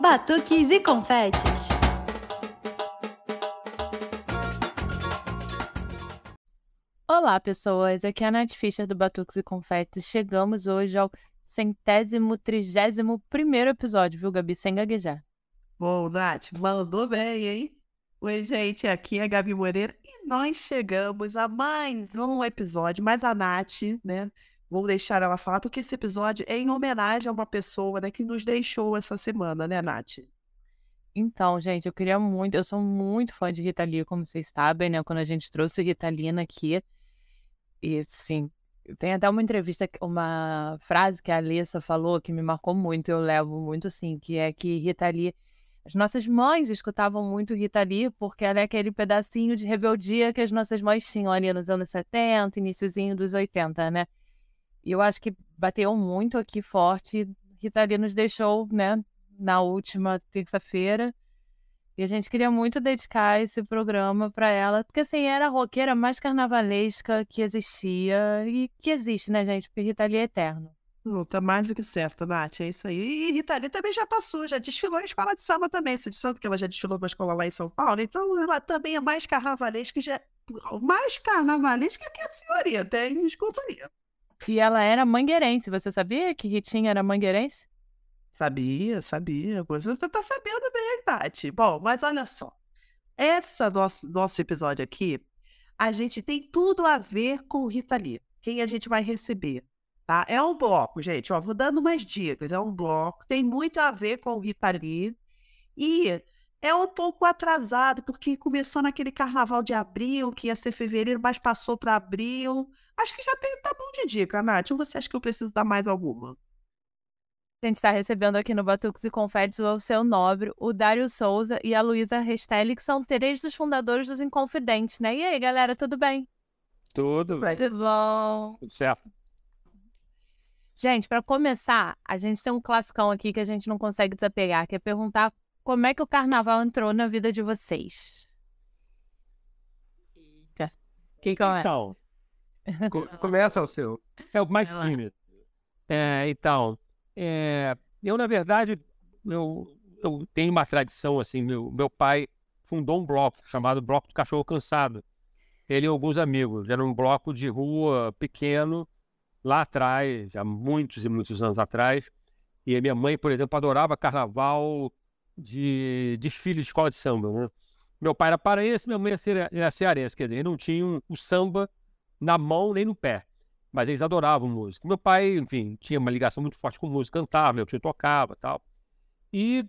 batuques e confetes. Olá, pessoas. Aqui é a Nath Fischer do Batuques e Confetes. Chegamos hoje ao centésimo, trigésimo primeiro episódio, viu, Gabi? Sem gaguejar. Bom, Nath, mandou bem, hein? Oi, gente, aqui é a Gabi Moreira e nós chegamos a mais um episódio, mas a Nath, né? Vou deixar ela falar, porque esse episódio é em homenagem a uma pessoa né, que nos deixou essa semana, né, Nath? Então, gente, eu queria muito, eu sou muito fã de Rita Lee, como vocês sabem, né? Quando a gente trouxe Rita Lee aqui, e sim, tem até uma entrevista, uma frase que a Alessa falou que me marcou muito, eu levo muito assim, que é que Rita Lee, as nossas mães escutavam muito Rita Lee porque ela é aquele pedacinho de rebeldia que as nossas mães tinham ali nos anos 70, iníciozinho dos 80, né? Eu acho que bateu muito aqui forte. Rita Lee nos deixou, né, na última terça-feira. E a gente queria muito dedicar esse programa para ela, porque assim, era a roqueira mais carnavalesca que existia e que existe, né, gente? Porque Rita Lee é eterno. Não, tá mais do que certo, Nath, é isso aí. E Rita Lee também já passou, já desfilou em escola de samba também. Você disse que ela já desfilou uma escola lá em São Paulo, então ela também é mais carnavalesca, já... mais carnavalesca que a senhorita, hein? Desculpa aí. E ela era mangueirense. Você sabia que Ritinha era mangueirense? Sabia, sabia. Você tá sabendo bem, Tati. Bom, mas olha só. Esse nosso, nosso episódio aqui, a gente tem tudo a ver com Rita Lee. Quem a gente vai receber, tá? É um bloco, gente. Ó, vou dando umas dicas. É um bloco, tem muito a ver com Rita Lee. E é um pouco atrasado, porque começou naquele carnaval de abril, que ia ser fevereiro, mas passou para abril. Acho que já tem, tá bom de dica, Nath. Ou você acha que eu preciso dar mais alguma? A gente está recebendo aqui no Batuques e Confetes o seu Nobre, o Dário Souza e a Luísa Restelli, que são três dos fundadores dos Inconfidentes, né? E aí, galera, tudo bem? Tudo. Tudo bom. Tudo certo. Gente, para começar, a gente tem um classicão aqui que a gente não consegue desapegar, que é perguntar como é que o carnaval entrou na vida de vocês. Eita. Quem começa? Então, começa o seu. É o mais tímido. É, então, é, eu, na verdade, eu, eu, tenho uma tradição, assim, meu, meu pai fundou um bloco chamado Bloco do Cachorro Cansado. Ele e alguns amigos. Era um bloco de rua pequeno, lá atrás, há muitos e muitos anos atrás. E a minha mãe, por exemplo, adorava carnaval de desfile de escola de samba. Né? Meu pai era paraense, minha mãe era cearense, quer dizer, não tinham o samba na mão nem no pé. Mas eles adoravam música. Meu pai, enfim, tinha uma ligação muito forte com música, cantava, meu tio tocava tal. E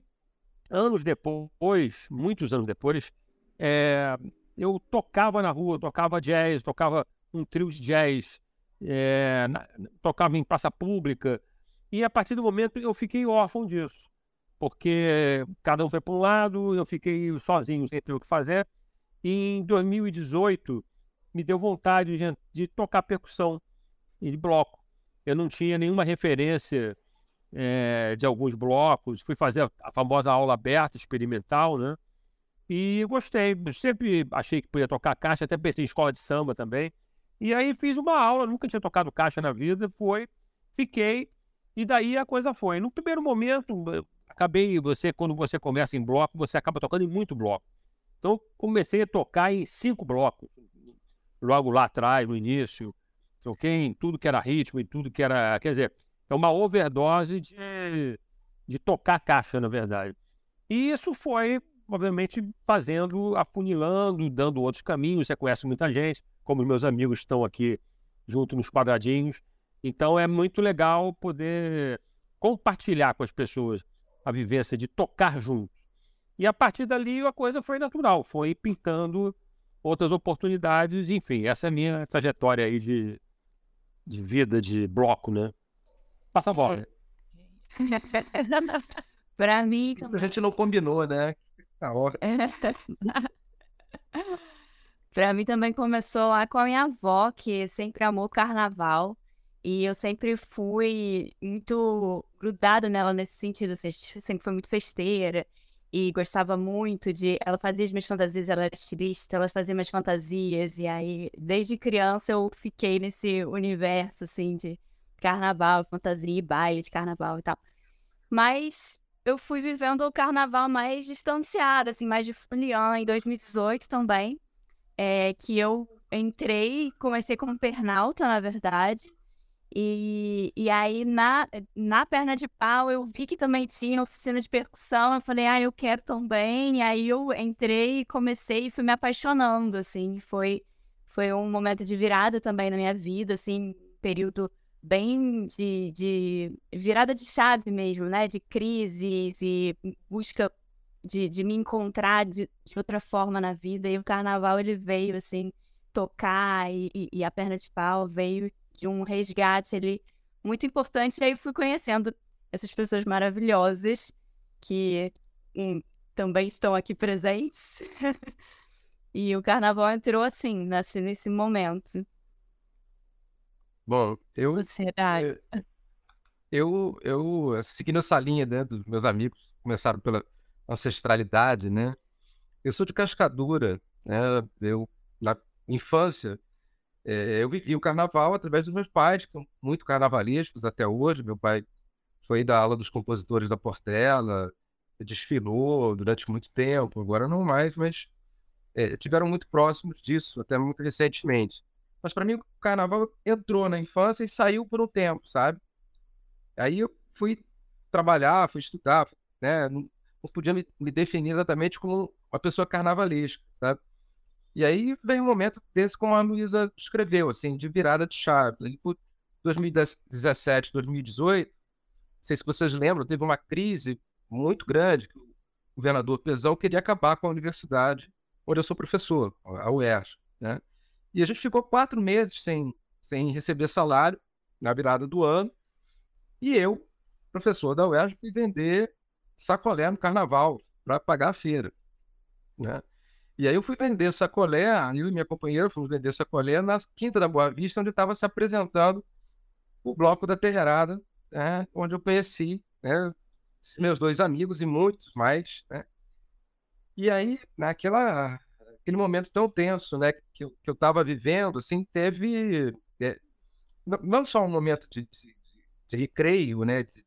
anos depois, muitos anos depois, é, eu tocava na rua, tocava jazz, tocava um trio de jazz, é, na, tocava em praça pública. E a partir do momento eu fiquei órfão disso, porque cada um foi para um lado, eu fiquei sozinho, sem ter o que fazer. E em 2018 me deu vontade de, de tocar percussão e de bloco. Eu não tinha nenhuma referência é, de alguns blocos. Fui fazer a, famosa aula aberta, experimental, né? E gostei. Sempre achei que podia tocar caixa, até pensei em escola de samba também. E aí fiz uma aula, nunca tinha tocado caixa na vida, foi, fiquei, e daí a coisa foi. No primeiro momento, acabei, você, quando você começa em bloco, você acaba tocando em muito bloco. Então, comecei a tocar em cinco blocos, logo lá atrás, no início. Toquei em tudo que era ritmo, em tudo que era. Quer dizer, é uma overdose de, de tocar caixa, na verdade. E isso foi, obviamente, fazendo, afunilando, dando outros caminhos. Você conhece muita gente, como meus amigos estão aqui junto nos quadradinhos. Então é muito legal poder compartilhar com as pessoas a vivência de tocar junto. E a partir dali a coisa foi natural, foi pintando outras oportunidades, enfim, essa é a minha trajetória aí de, de vida de bloco, né? Passa a bola. pra mim. A gente não combinou, né? Tá pra mim também começou lá com a minha avó, que sempre amou carnaval. E eu sempre fui muito grudada nela nesse sentido, assim, sempre foi muito festeira e gostava muito de. Ela fazia as minhas fantasias, ela era estilista, ela fazia minhas fantasias, e aí, desde criança, eu fiquei nesse universo, assim, de carnaval, fantasia, baile de carnaval e tal. Mas eu fui vivendo o carnaval mais distanciado, assim, mais de foliã, em 2018 também, é, que eu entrei, comecei como pernalta, na verdade, e, e aí na, na perna de pau eu vi que também tinha oficina de percussão, eu falei, ah, eu quero também, e aí eu entrei e comecei e fui me apaixonando, assim, foi, foi um momento de virada também na minha vida, assim, período bem de, de virada de chave mesmo, né? De crises e busca de, de me encontrar de, de outra forma na vida. E o carnaval, ele veio, assim, tocar e, e, e a perna de pau veio de um resgate ali muito importante. E aí fui conhecendo essas pessoas maravilhosas que hum, também estão aqui presentes. e o carnaval entrou assim, nesse, nesse momento. Bom, eu. Sociedade. Eu, eu, eu seguindo essa linha né, dos meus amigos, começaram pela ancestralidade, né? Eu sou de Cascadura, né? Eu, na infância, é, eu vivi o carnaval através dos meus pais, que são muito carnavalescos até hoje. Meu pai foi da aula dos compositores da Portela, desfilou durante muito tempo, agora não mais, mas é, tiveram muito próximos disso, até muito recentemente. Mas para mim o carnaval entrou na infância e saiu por um tempo, sabe? Aí eu fui trabalhar, fui estudar, né? Não, não podia me, me, definir exatamente como uma pessoa carnavalesca, sabe? E aí veio um momento desse como a Luísa escreveu, assim, de virada de chave. Por 2017, 2018, não sei se vocês lembram, teve uma crise muito grande que o governador Pezão queria acabar com a universidade onde eu sou professor, a UERJ, né? E a gente ficou quatro meses sem, sem receber salário na virada do ano. E eu, professor da UERJ, fui vender sacolé no carnaval para pagar a feira. Né? E aí eu fui vender sacolé, eu e minha companheira fomos vender sacolé na Quinta da Boa Vista, onde estava se apresentando o Bloco da Terreirada, né? onde eu conheci né? meus dois amigos e muitos mais. Né? E aí, naquela aquele momento tão tenso, né, que eu, que eu tava vivendo, assim, teve é, não só um momento de, de, de recreio, né, de,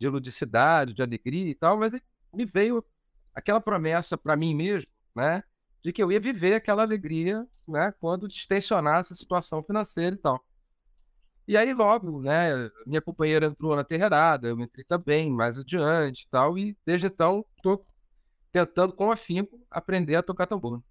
de, ludicidade, de alegria e tal, mas me veio aquela promessa para mim mesmo, né, de que eu ia viver aquela alegria, né, quando distensionasse a situação financeira e tal. E aí logo, né, minha companheira entrou na terreirada, eu entrei também mais adiante e tal, e desde então estou tentando com afinco aprender a tocar tambor.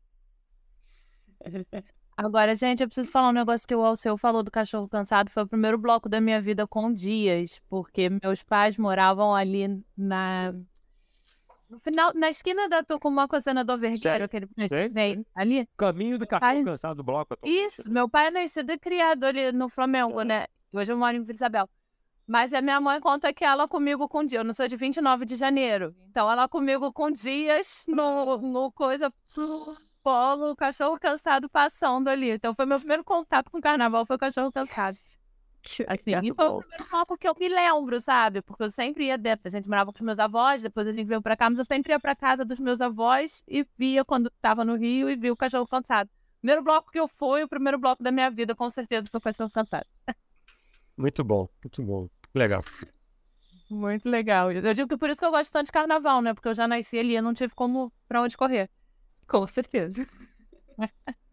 Agora, gente, eu preciso falar um negócio que o Alceu falou do cachorro cansado. Foi o primeiro bloco da minha vida com dias, porque meus pais moravam ali na. No final, na esquina da Tucumã Senador Vergueiro, aquele vem ali. Caminho do cachorro cansado do bloco. Isso, meu pai é nascido e criado ali no Flamengo, é. né? Hoje eu moro em Vila Isabel. Mas a minha mãe conta que ela comigo com dia. Eu não sou de 29 de janeiro. Então ela comigo com dias no, no coisa polo, o cachorro cansado passando ali. Então foi meu primeiro contato com o carnaval, foi o cachorro cansado. Assim, e foi o primeiro bloco que eu me lembro, sabe? Porque eu sempre ia, a gente morava com os meus avós, depois a gente veio pra cá, mas eu sempre ia pra casa dos meus avós e via quando tava no Rio e via o cachorro cansado. Primeiro bloco que eu fui, o primeiro bloco da minha vida, com certeza, foi o cachorro cansado. Muito bom, muito bom. Legal. Muito legal. Eu digo que por isso que eu gosto tanto de carnaval, né? Porque eu já nasci ali, eu não tive como pra onde correr. Com certeza.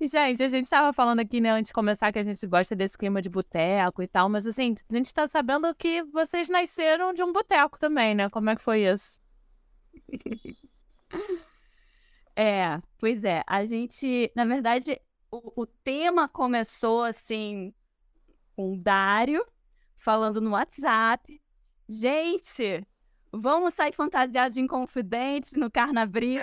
Gente, a gente estava falando aqui, né, antes de começar, que a gente gosta desse clima de boteco e tal, mas assim, a gente está sabendo que vocês nasceram de um boteco também, né? Como é que foi isso? É, pois é. A gente, na verdade, o, o tema começou assim com o Dário falando no WhatsApp. Gente, vamos sair fantasiados de inconfidentes no Carnabril.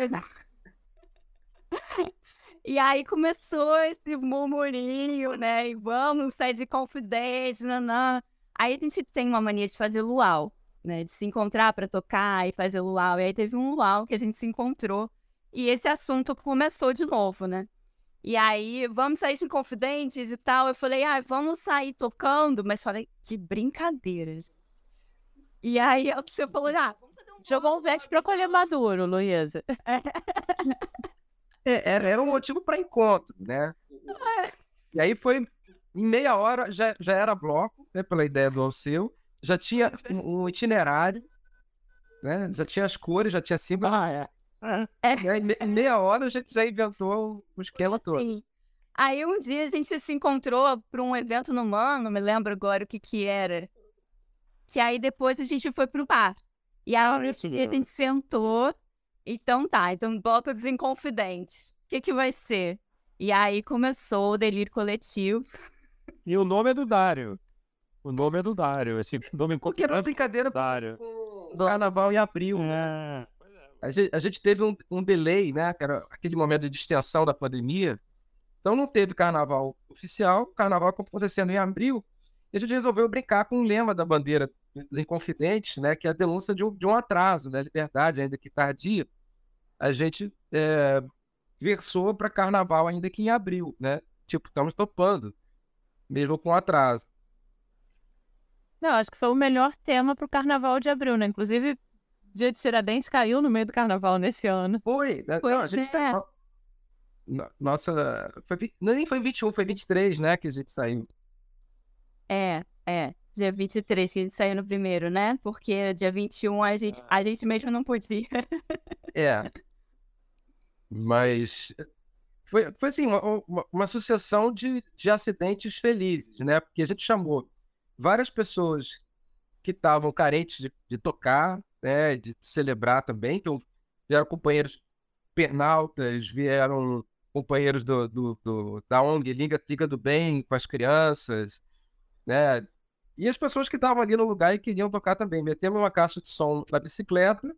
e aí começou esse murmurinho, né? E vamos sair de confidente, nanã. Aí a gente tem uma mania de fazer luau, né? De se encontrar para tocar e fazer luau. E aí teve um luau que a gente se encontrou. E esse assunto começou de novo, né? E aí, vamos sair de confidentes e tal. Eu falei, ah, vamos sair tocando. Mas falei, que brincadeira. E aí, você falou, ah, vamos fazer um. Jogou um vete pra colher maduro, Luísa. É, era, era um motivo para encontro, né? É. E aí foi, em meia hora, já, já era bloco, né, pela ideia do Alceu. já tinha um, um itinerário, né? Já tinha as cores, já tinha símbolos. Ah, é. É. Em meia hora a gente já inventou o esquema todo. Sim. Aí um dia a gente se encontrou para um evento no MAN, não me lembro agora o que que era. Que aí depois a gente foi pro bar. E aí isso a gente sentou. Então tá, então bloco dos Inconfidentes. O que que vai ser? E aí começou o delírio coletivo. E o nome é do Dário. O nome é do Dário. Esse nome Porque era uma brincadeira do Dário. com o carnaval em abril. É. A gente, a gente teve um, um delay, né? Que era aquele momento de extensão da pandemia. Então não teve carnaval oficial, o carnaval acontecendo em abril. E a gente resolveu brincar com o lema da bandeira dos Inconfidentes, né? Que é a denúncia de um, de um atraso, né? Liberdade, ainda que tardia. A gente é, versou para carnaval ainda que em abril, né? Tipo, estamos topando, mesmo com atraso. Não, acho que foi o melhor tema pro carnaval de abril, né? Inclusive, Dia de Tiradentes caiu no meio do carnaval nesse ano. Foi, né? Não, a gente é. tá- no- Nossa, foi, nem foi 21, foi 23, né? Que a gente saiu. É, é. Dia 23 que a gente saiu no primeiro, né? Porque dia 21 a gente, a gente mesmo não podia. É. Mas foi, foi assim, uma, uma, uma sucessão de, de acidentes felizes, né? Porque a gente chamou várias pessoas que estavam carentes de, de tocar, né? De celebrar também. Então, vieram companheiros pernaltas, vieram companheiros do, do, do- da ONG Liga, Liga do Bem com as crianças, né? E as pessoas que estavam ali no lugar e queriam tocar também. Metemos uma caixa de som na bicicleta,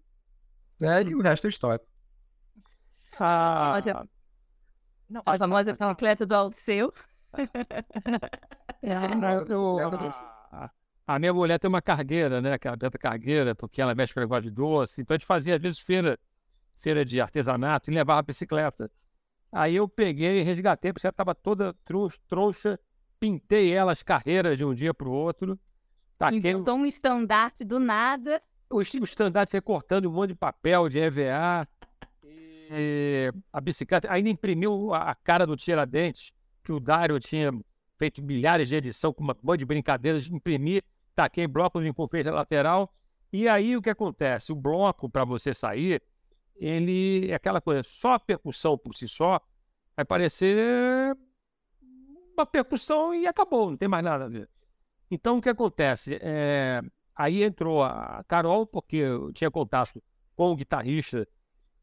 né? E o resto é história. Ah, Olha, Não, a famosa bicicleta do Alceu. eu- a, minha mulher tem uma cargueira, né? Que é a Beta Cargueira, porque ela mexe com negócio de doce. Então a gente fazia, às vezes, feira, feira de artesanato e levava a bicicleta. Aí eu peguei e resgatei, porque ela estava toda troncha, pintei ela as carreiras de um dia para o outro. Taquei Inventou um estandarte do nada. o estandarte recortando um monte de papel de EVA. A bicicleta ainda imprimiu a a cara do Tiradentes, que o Dário tinha feito milhares de edição com uma monte de brincadeiras, imprimi, taquei bloco de confeite lateral. E aí o que acontece? O bloco, para você sair, ele é aquela coisa, só a percussão por si só vai parecer uma percussão e acabou, não tem mais nada a ver. Então o que acontece? É, aí entrou a Carol, porque eu tinha contato com o guitarrista,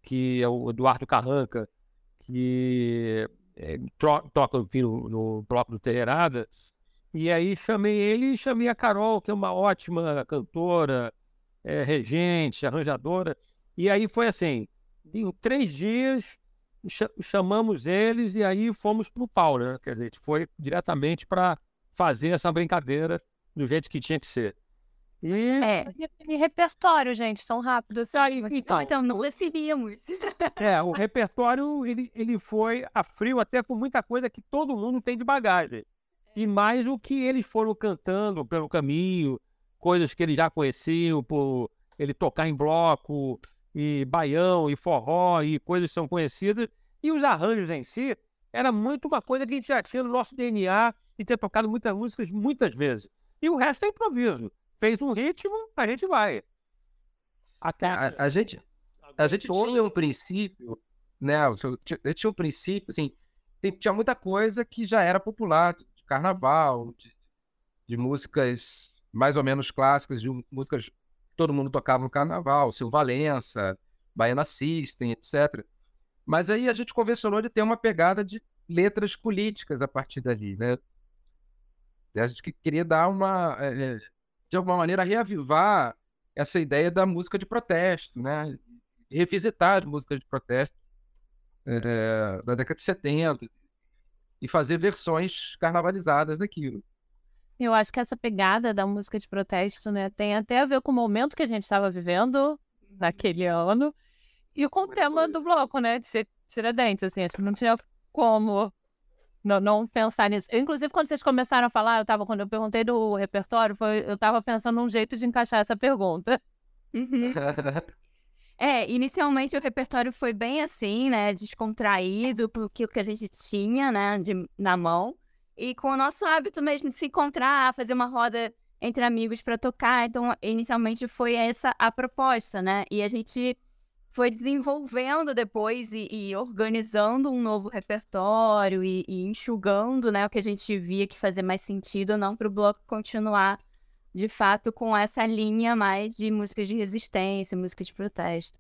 que é o Eduardo Carranca, que é, toca no, no bloco do Terreirada. E aí chamei ele e chamei a Carol, que é uma ótima cantora, é, regente, arranjadora. E aí foi assim, em três dias cha- chamamos eles e aí fomos para o pau, né? Quer dizer, a gente foi diretamente para fazer essa brincadeira do jeito que tinha que ser. E É. Definir repertório, gente, tão rápido assim. aí, Então, então, não definimos. é, o repertório ele, ele foi a frio até com muita coisa que todo mundo tem de bagagem. E mais o que eles foram cantando pelo caminho, coisas que eles já conheciam, por ele tocar em bloco, e baião, e forró, e coisas que são conhecidas. E os arranjos em si, era muito uma coisa que a gente já tinha no nosso DNA e ter tocado muitas músicas muitas vezes. E o resto é improviso. Fez um ritmo, a gente vai. Até A, a gente, a gente tinha um princípio, né? gente tinha um princípio, assim, tinha muita coisa que já era popular, de carnaval, de, de músicas mais ou menos clássicas, de músicas que todo mundo tocava no carnaval, Silva Valença, Baiana System, etc. Mas aí a gente convencionou de ter uma pegada de letras políticas a partir dali, né? A gente que- queria dar uma, eh, eh, de alguma maneira, reavivar essa ideia da música de protesto, né? Revisitar as músicas de protesto eh, da década de 70 e fazer versões carnavalizadas daquilo. Eu acho que essa pegada da música de protesto, né, tem até a ver com o momento que a gente estava vivendo naquele ano e com o tema do bloco, né, de ser Tiradentes, assim, acho que não tinha como não, não pensar nisso. Eu, inclusive, quando vocês começaram a falar, eu tava, quando eu perguntei do repertório, foi, eu tava pensando num jeito de encaixar essa pergunta. Uhum. É, inicialmente o repertório foi bem assim, né? Descontraído por aquilo que a gente tinha, né? De, na mão. E com o nosso hábito mesmo de se encontrar, fazer uma roda entre amigos para tocar. Então, inicialmente foi essa a proposta, né? E a gente foi desenvolvendo depois e, e organizando um novo repertório e, e, enxugando, né, o que a gente via que fazia mais sentido não para o bloco continuar de fato com essa linha mais de música de resistência, música de protesto.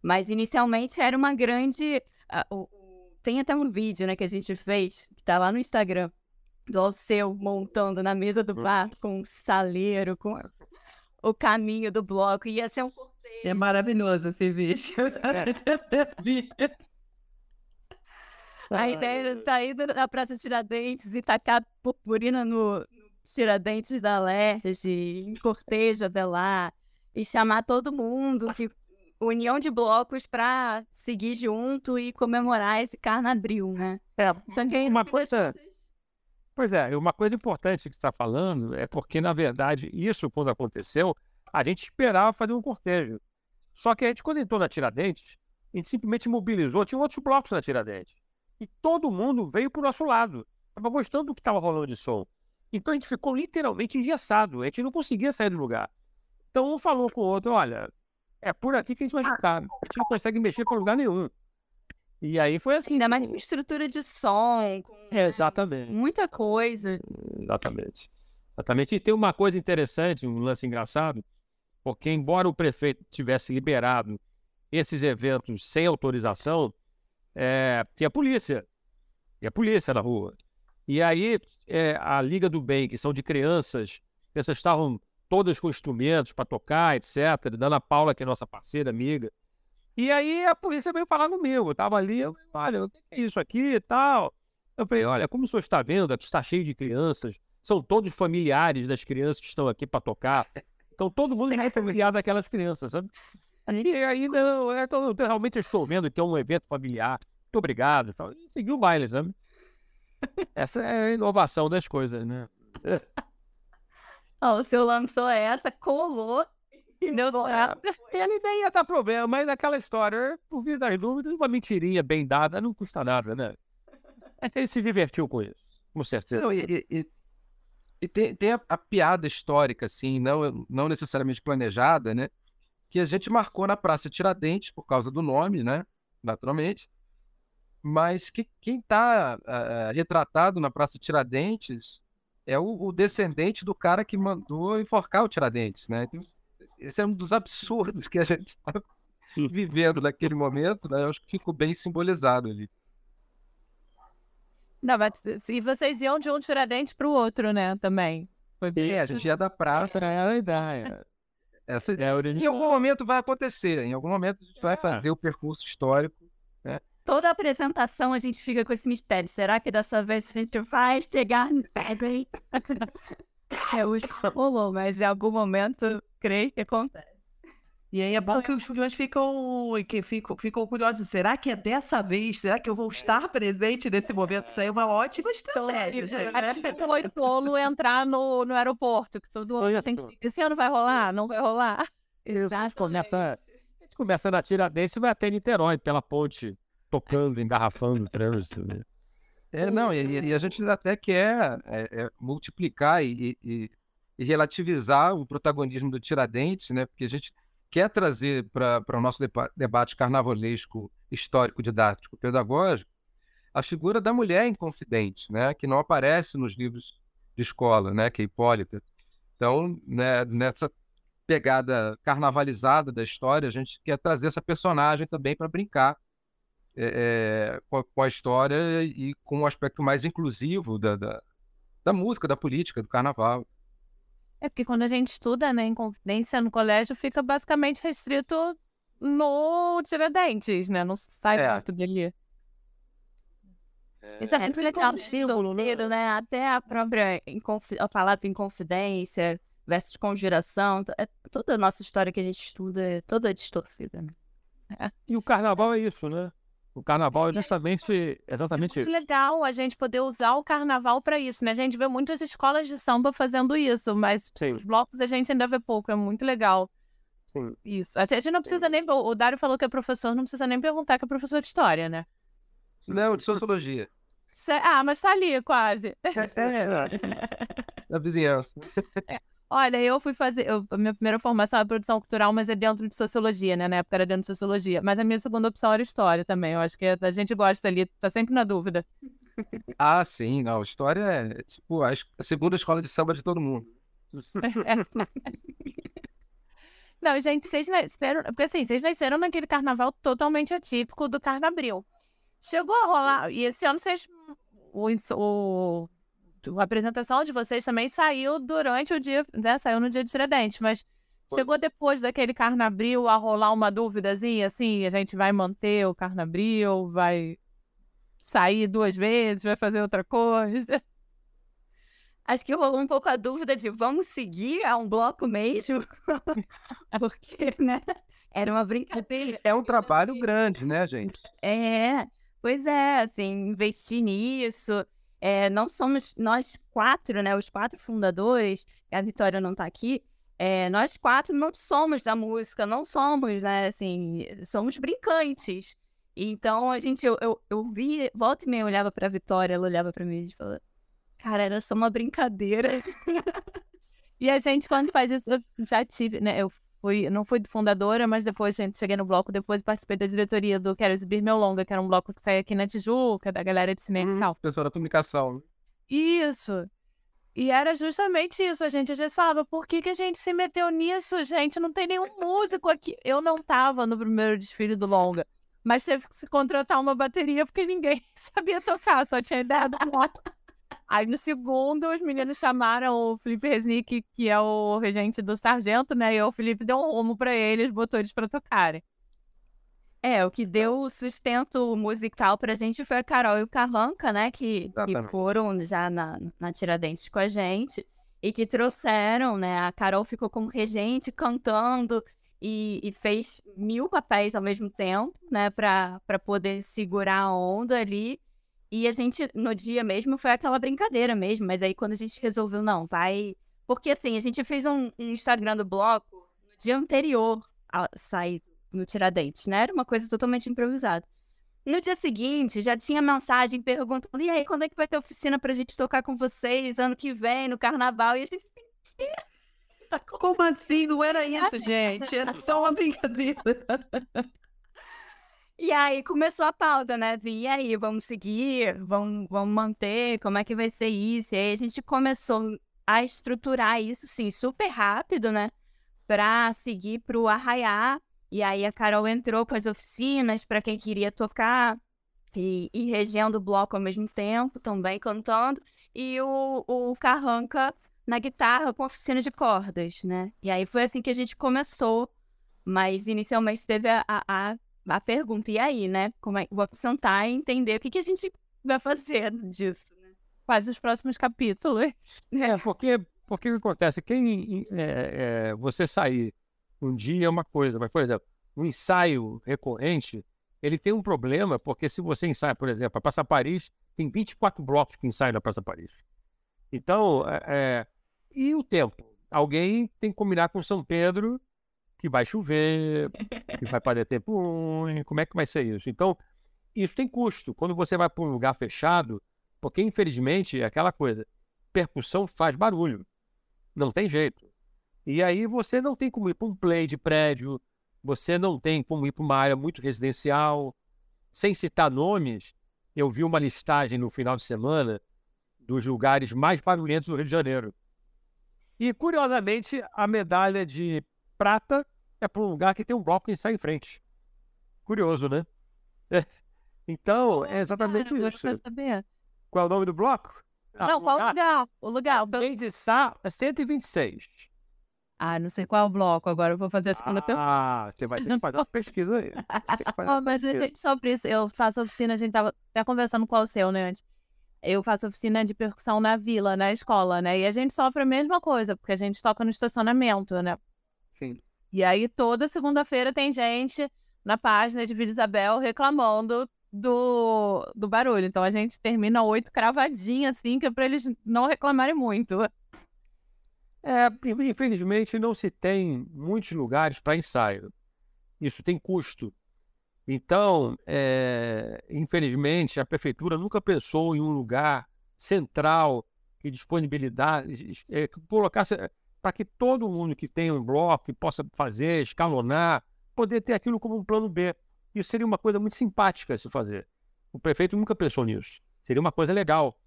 Mas inicialmente era uma grande. Tem até um vídeo né, que a gente fez, que está lá no Instagram, do Alceu montando na mesa do hum. bar com um saleiro, com o caminho do bloco. Ia ser um. É maravilhoso esse vídeo. A ideia era sair da Praça Tiradentes e tacar purpurina no, Tiradentes da Leste, em cortejo até lá, e chamar todo mundo, que união de blocos para seguir junto e comemorar esse carnabril, né? É, Só que uma coisa... Pois é, uma coisa importante que você está falando é porque, na verdade, isso quando aconteceu, a gente esperava fazer um cortejo. Só que a gente, quando entrou na Tiradentes, a gente simplesmente mobilizou, tinha outros blocos na Tiradentes. E todo mundo veio para o nosso lado. Estava gostando do que estava rolando de som. Então a gente ficou literalmente engessado, a gente não conseguia sair do lugar. Então um falou com o outro: olha, é por aqui que a gente vai ficar, a gente não consegue mexer para lugar nenhum. E aí foi assim. Ainda mais estrutura de som. Com... É, exatamente. Muita coisa. Exatamente. Exatamente. E tem uma coisa interessante, um lance engraçado, porque embora o prefeito tivesse liberado esses eventos sem autorização, é, tinha polícia. E a polícia na rua. E aí, é, a Liga do Bem, que são de crianças, essas estavam todas com instrumentos para tocar, etc. Dana Paula, que é nossa parceira, amiga. E aí a polícia veio falar comigo. Eu estava ali, eu falei, olha, o que é isso aqui e tal? Eu falei, olha, como o senhor está vendo, aqui está cheio de crianças, são todos familiares das crianças que estão aqui para tocar. Então todo mundo é familiar daquelas crianças, sabe? E aí, não, é, então, realmente estou vendo que é um evento familiar. Muito obrigado. E seguiu o baile, sabe? Essa é a inovação das coisas, né? Ó, o seu lançou essa, colou e deu certo. Ele nem ia dar problema, mas aquela história, por vir das dúvidas, uma mentirinha bem dada não custa nada, né? Ele se divertiu com isso, com certeza. Não, e, e, e tem, tem a, a, piada histórica, assim, não, não necessariamente planejada, né? Que a gente marcou na Praça Tiradentes por causa do nome, né? Naturalmente mas que, quem está uh, retratado na Praça Tiradentes é o, o, descendente do cara que mandou enforcar o Tiradentes, né? Então, esse é um dos absurdos que a gente está vivendo naquele momento, né? Eu acho que ficou bem simbolizado ali. Não, mas e vocês iam de um Tiradentes para o outro, né? Também. Foi bem. É, a gente ia da praça. Essa era a ideia. Essa... É, em algum momento vai acontecer, em algum momento a gente vai é. fazer o percurso histórico, né? toda apresentação a gente fica com esse mistério. Será que dessa vez a gente vai chegar no Saturday? é hoje rolou, mas em algum momento creio que acontece. E aí é bom que os fujões ficam, que ficam, ficam curiosos. Será que é dessa vez? Será que eu vou estar presente nesse momento? Isso aí é uma ótima estratégia. Né? Acho que foi tolo entrar no, no aeroporto, que todo ano tem que... Esse ano vai rolar? Não vai rolar? Exato. Começa, a gente começa na Tiradentes e vai até Niterói, pela ponte tocando, engarrafando o trânsito. Né? É, não, e, e, a gente até quer é, é, multiplicar e, e, e, relativizar o protagonismo do Tiradentes, né? Porque a gente quer trazer para o nosso debate carnavalesco, histórico, didático, pedagógico, a figura da mulher inconfidente, né? Que não aparece nos livros de escola, né? Que é Hipólita. Então, né, nessa pegada carnavalizada da história, a gente quer trazer essa personagem também para brincar é, com, com, a história e com o um aspecto mais inclusivo da, da, da, música, da política, do carnaval. É porque quando a gente estuda né, em confidência no colégio, fica basicamente restrito no Tiradentes, né? Não sai é. muito dele. É. Isso é muito legal, símbolo, né? né? Até a própria a palavra inconfidência versus conjuração, é toda a nossa história que a gente estuda é toda distorcida, né? É. E o carnaval é isso, né? O carnaval é justamente, exatamente é muito isso. legal a gente poder usar o carnaval para isso, né? A gente vê muitas escolas de samba fazendo isso, mas Sim. os blocos a gente ainda vê pouco, é muito legal. Sim. Isso. A gente não precisa nem. O Dário falou que é professor, não precisa nem perguntar que é professor de história, né? Não, de sociologia. Ah, mas tá ali, quase. É, é, na vizinhança. É. Olha, eu fui fazer. Eu, a minha primeira formação é produção cultural, mas é dentro de sociologia, né? Na época era dentro de sociologia. Mas a minha segunda opção era história também. Eu acho que a gente gosta ali, tá sempre na dúvida. Ah, sim, não. História é tipo a segunda escola de samba de todo mundo. Não, gente, vocês nasceram. Porque assim, vocês nasceram naquele carnaval totalmente atípico do Carnabril. Chegou a rolar. E esse ano vocês. O, o, a apresentação de vocês também saiu durante o dia. Né, saiu no dia de Tiradentes, mas. Foi. Chegou depois daquele Carnabril a rolar uma dúvidazinha, assim, a gente vai manter o Carnabril, vai sair duas vezes, vai fazer outra coisa. Acho que rolou um pouco a dúvida de vamos seguir a um bloco mesmo? Porque, né? Era uma brincadeira. É um trabalho grande, né, gente? É, pois é, assim, investir nisso. É, não somos nós quatro, né? Os quatro fundadores, a Vitória não está aqui. É, nós quatro não somos da música, não somos, né? Assim, somos brincantes. Então a gente, eu, eu, eu vi, volta e meia, eu olhava pra Vitória, ela olhava pra mim e falava, cara, era só uma brincadeira. e a gente, quando faz isso, eu já tive, né? Eu fui, não fui fundadora, mas depois gente cheguei no bloco, depois participei da diretoria do Quero Exibir Meu Longa, que era um bloco que saía aqui na Tijuca, da galera de cinema hum, e tal. Pessoa da comunicação. Né? Isso. E era justamente isso. A gente às vezes falava, por que, que a gente se meteu nisso, gente? Não tem nenhum músico aqui. Eu não tava no primeiro desfile do Longa. Mas teve que se contratar uma bateria porque ninguém sabia tocar, só tinha ideia do moto. Aí no segundo, os meninos chamaram o Felipe Resnick, que é o regente do sargento, né? E o Felipe deu um rumo para eles, botou eles para tocarem. É, o que deu o sustento musical pra gente foi a Carol e o Carranca, né? Que, que foram já na, na Tiradentes com a gente e que trouxeram, né? A Carol ficou como regente cantando e, e, fez mil papéis ao mesmo tempo, né, para poder segurar a onda ali. E a gente, no dia mesmo, foi aquela brincadeira mesmo, mas aí quando a gente resolveu, não, vai. Porque assim, a gente fez um, um Instagram do bloco no dia anterior a sair no Tiradentes, né? Era uma coisa totalmente improvisada. No dia seguinte, já tinha mensagem perguntando: e aí, quando é que vai ter oficina pra gente tocar com vocês ano que vem, no carnaval? E a gente. Como assim? Não era isso, gente. Era só uma brincadeira. E aí começou a pauta, né? E aí, vamos seguir? Vamos, vamos manter? Como é que vai ser isso? E aí a gente começou a estruturar isso, sim, super rápido, né? Pra seguir pro Arraiá. E aí a Carol entrou com as oficinas para quem queria tocar e, e regendo o bloco ao mesmo tempo, também cantando. E o, o Carranca na guitarra com oficina de cordas, né? E aí foi assim que a gente começou, mas inicialmente teve a, a, a pergunta, e aí, né? Como é, vou sentar e entender o que, que a gente vai fazer disso, né? Quais os próximos capítulos? É, porque, porque o que acontece? Quem é, é, você sair um dia é uma coisa, mas, por exemplo, um ensaio recorrente, ele tem um problema, porque se você ensaia, por exemplo, a Praça Paris, tem 24 blocos que ensaiam na Praça Paris. Então, é, é, e o tempo? Alguém tem que combinar com São Pedro que vai chover, que vai fazer tempo ruim, como é que vai ser isso? Então, isso tem custo. Quando você vai para um lugar fechado, porque infelizmente é aquela coisa, percussão faz barulho, não tem jeito. E aí você não tem como ir para um play de prédio, você não tem como ir para uma área muito residencial. Sem citar nomes, eu vi uma listagem no final de semana dos lugares mais barulhentos do Rio de Janeiro. E, curiosamente, a medalha de prata é para um lugar que tem um bloco que sai em frente. Curioso, né? É. Então, é exatamente Cara, isso. Qual é o nome do bloco? Ah, não, qual lugar? O lugar. O Bem de Sá é 126. Ah, não sei qual é o bloco, agora eu vou fazer a segunda Ah, você vai ter que fazer uma pesquisa aí. oh, mas a gente, sobre isso, eu faço oficina, a gente tava até conversando qual é o seu, né, antes eu faço oficina de percussão na vila, na escola, né? E a gente sofre a mesma coisa, porque a gente toca no estacionamento, né? Sim. E aí toda segunda-feira tem gente na página de Vila Isabel reclamando do, do barulho. Então a gente termina oito cravadinhas, assim, que é pra eles não reclamarem muito. É, infelizmente não se tem muitos lugares para ensaio. Isso tem custo. Então, é, infelizmente, a prefeitura nunca pensou em um lugar central que disponibilidade, é, colocasse para que todo mundo que tem um bloco possa fazer, escalonar, poder ter aquilo como um plano B. Isso seria uma coisa muito simpática se fazer. O prefeito nunca pensou nisso. Seria uma coisa legal,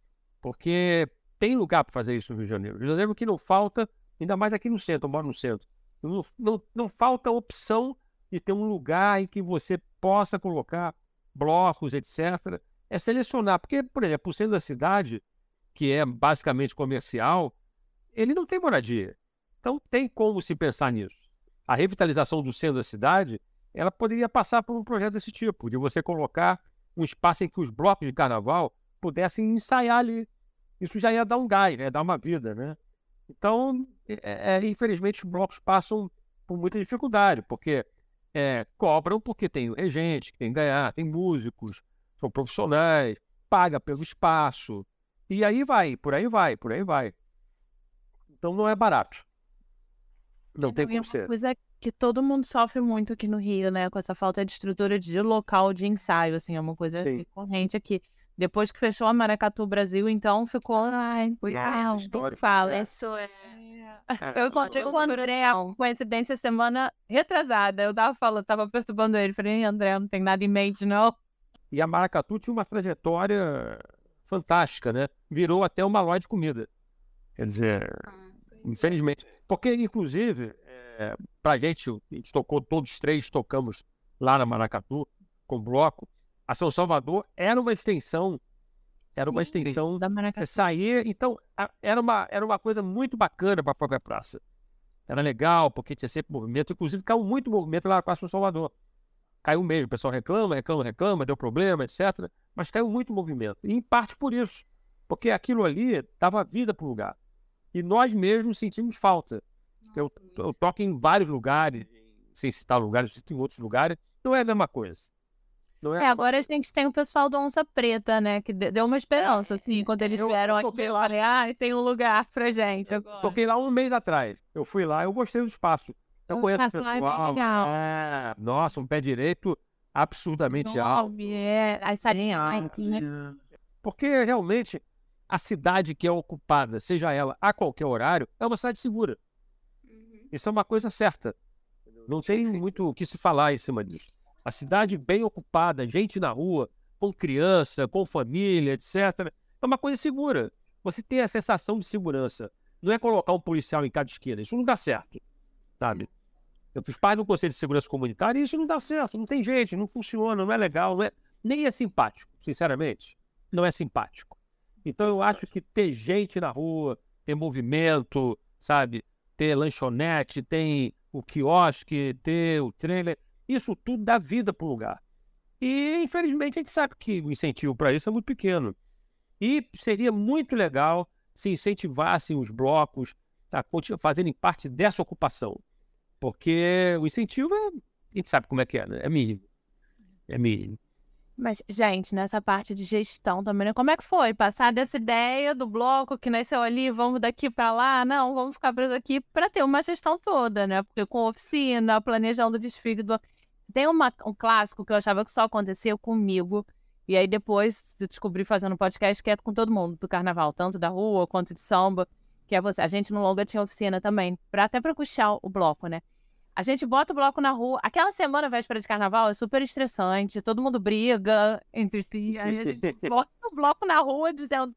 porque tem lugar para fazer isso no Rio de Janeiro. Rio de Janeiro que não falta, ainda mais aqui no centro, eu moro no centro. Não, não, não falta opção de ter um lugar em que você possa colocar blocos, etc. É selecionar, porque, por exemplo, o centro da cidade, que é basicamente comercial, ele não tem moradia. Então tem como se pensar nisso. A revitalização do centro da cidade, ela poderia passar por um projeto desse tipo, de você colocar um espaço em que os blocos de carnaval pudessem ensaiar ali. Isso já ia dar um gás, né? dar uma vida, né? Então, é, é, infelizmente, os blocos passam por muita dificuldade, porque é, cobram porque tem regente que tem que ganhar, tem músicos, são profissionais, paga pelo espaço, e aí vai, por aí vai, por aí vai. Então não é barato. Não tem como ser. coisa que todo mundo sofre muito aqui no Rio, né? Com essa falta de estrutura de local de ensaio, assim, é uma coisa Sim. recorrente aqui. Depois que fechou a Maracatu Brasil, então ficou. Ai, não, fala, isso é. Eu encontrei com o André, coincidência, semana retrasada. Eu tava falando, tava perturbando ele. Falei, André, não tem nada em mente, não. E a Maracatu tinha uma trajetória fantástica, né? Virou até uma loja de comida. Quer dizer, ah, infelizmente. Porque, inclusive, é, pra gente, a gente tocou, todos três tocamos lá na Maracatu, com bloco. A São Salvador era uma extensão era uma Sim, extensão da Maracatu. sair. Então, era uma, era uma coisa muito bacana para a própria praça. Era legal, porque tinha sempre movimento. Inclusive, caiu muito movimento lá na Praça do Salvador. Caiu mesmo. O pessoal reclama, reclama, reclama, deu problema, etc. Mas caiu muito movimento. E em parte por isso. Porque aquilo ali dava vida para o lugar. E nós mesmos sentimos falta. Nossa, eu, eu toco em vários lugares, sem citar lugares, em outros lugares. Não é a mesma coisa. É, é, agora a gente tem o pessoal do Onça Preta, né? Que deu uma esperança, é, assim, quando eles eu, vieram eu aqui. Eu falei, ah, tem um lugar pra gente agora. Toquei lá um mês atrás. Eu fui lá, eu gostei do espaço. Eu conheço o pessoal. É legal. É, nossa, um pé direito absurdamente alto. É, aí né? Porque realmente a cidade que é ocupada, seja ela a qualquer horário, é uma cidade segura. Uhum. Isso é uma coisa certa. Não tem muito o que se falar em cima disso. A cidade bem ocupada, gente na rua, com criança, com família, etc. É uma coisa segura. Você tem a sensação de segurança. Não é colocar um policial em cada esquina. Isso não dá certo. Sabe? Eu fiz parte do Conselho de Segurança Comunitária e isso não dá certo. Não tem jeito, não funciona, não é legal, não é... nem é simpático, sinceramente. Não é simpático. Então eu acho que ter gente na rua, ter movimento, sabe? Ter lanchonete, tem o quiosque, ter o trailer, isso tudo dá vida para o lugar. E, infelizmente, a gente sabe que o incentivo para isso é muito pequeno. E seria muito legal se incentivassem os blocos a fazerem parte dessa ocupação. Porque o incentivo é. A gente sabe como é que é, né? É mínimo. É mínimo. Mas, gente, nessa parte de gestão também, né? Como é que foi? Passar dessa ideia do bloco que nasceu ali, vamos daqui para lá? Não, vamos ficar presos aqui para ter uma gestão toda, né? Porque com oficina, planejando o desfile do. Tem uma, um clássico que eu achava que só acontecia comigo. E aí depois descobri fazendo podcast que é com todo mundo do carnaval, tanto da rua quanto de samba, que é você. A gente no longa tinha oficina também, pra, até para puxar o bloco, né? A gente bota o bloco na rua. Aquela semana, véspera de carnaval, é super estressante. Todo mundo briga entre si. Aí a gente bota o bloco na rua dizendo.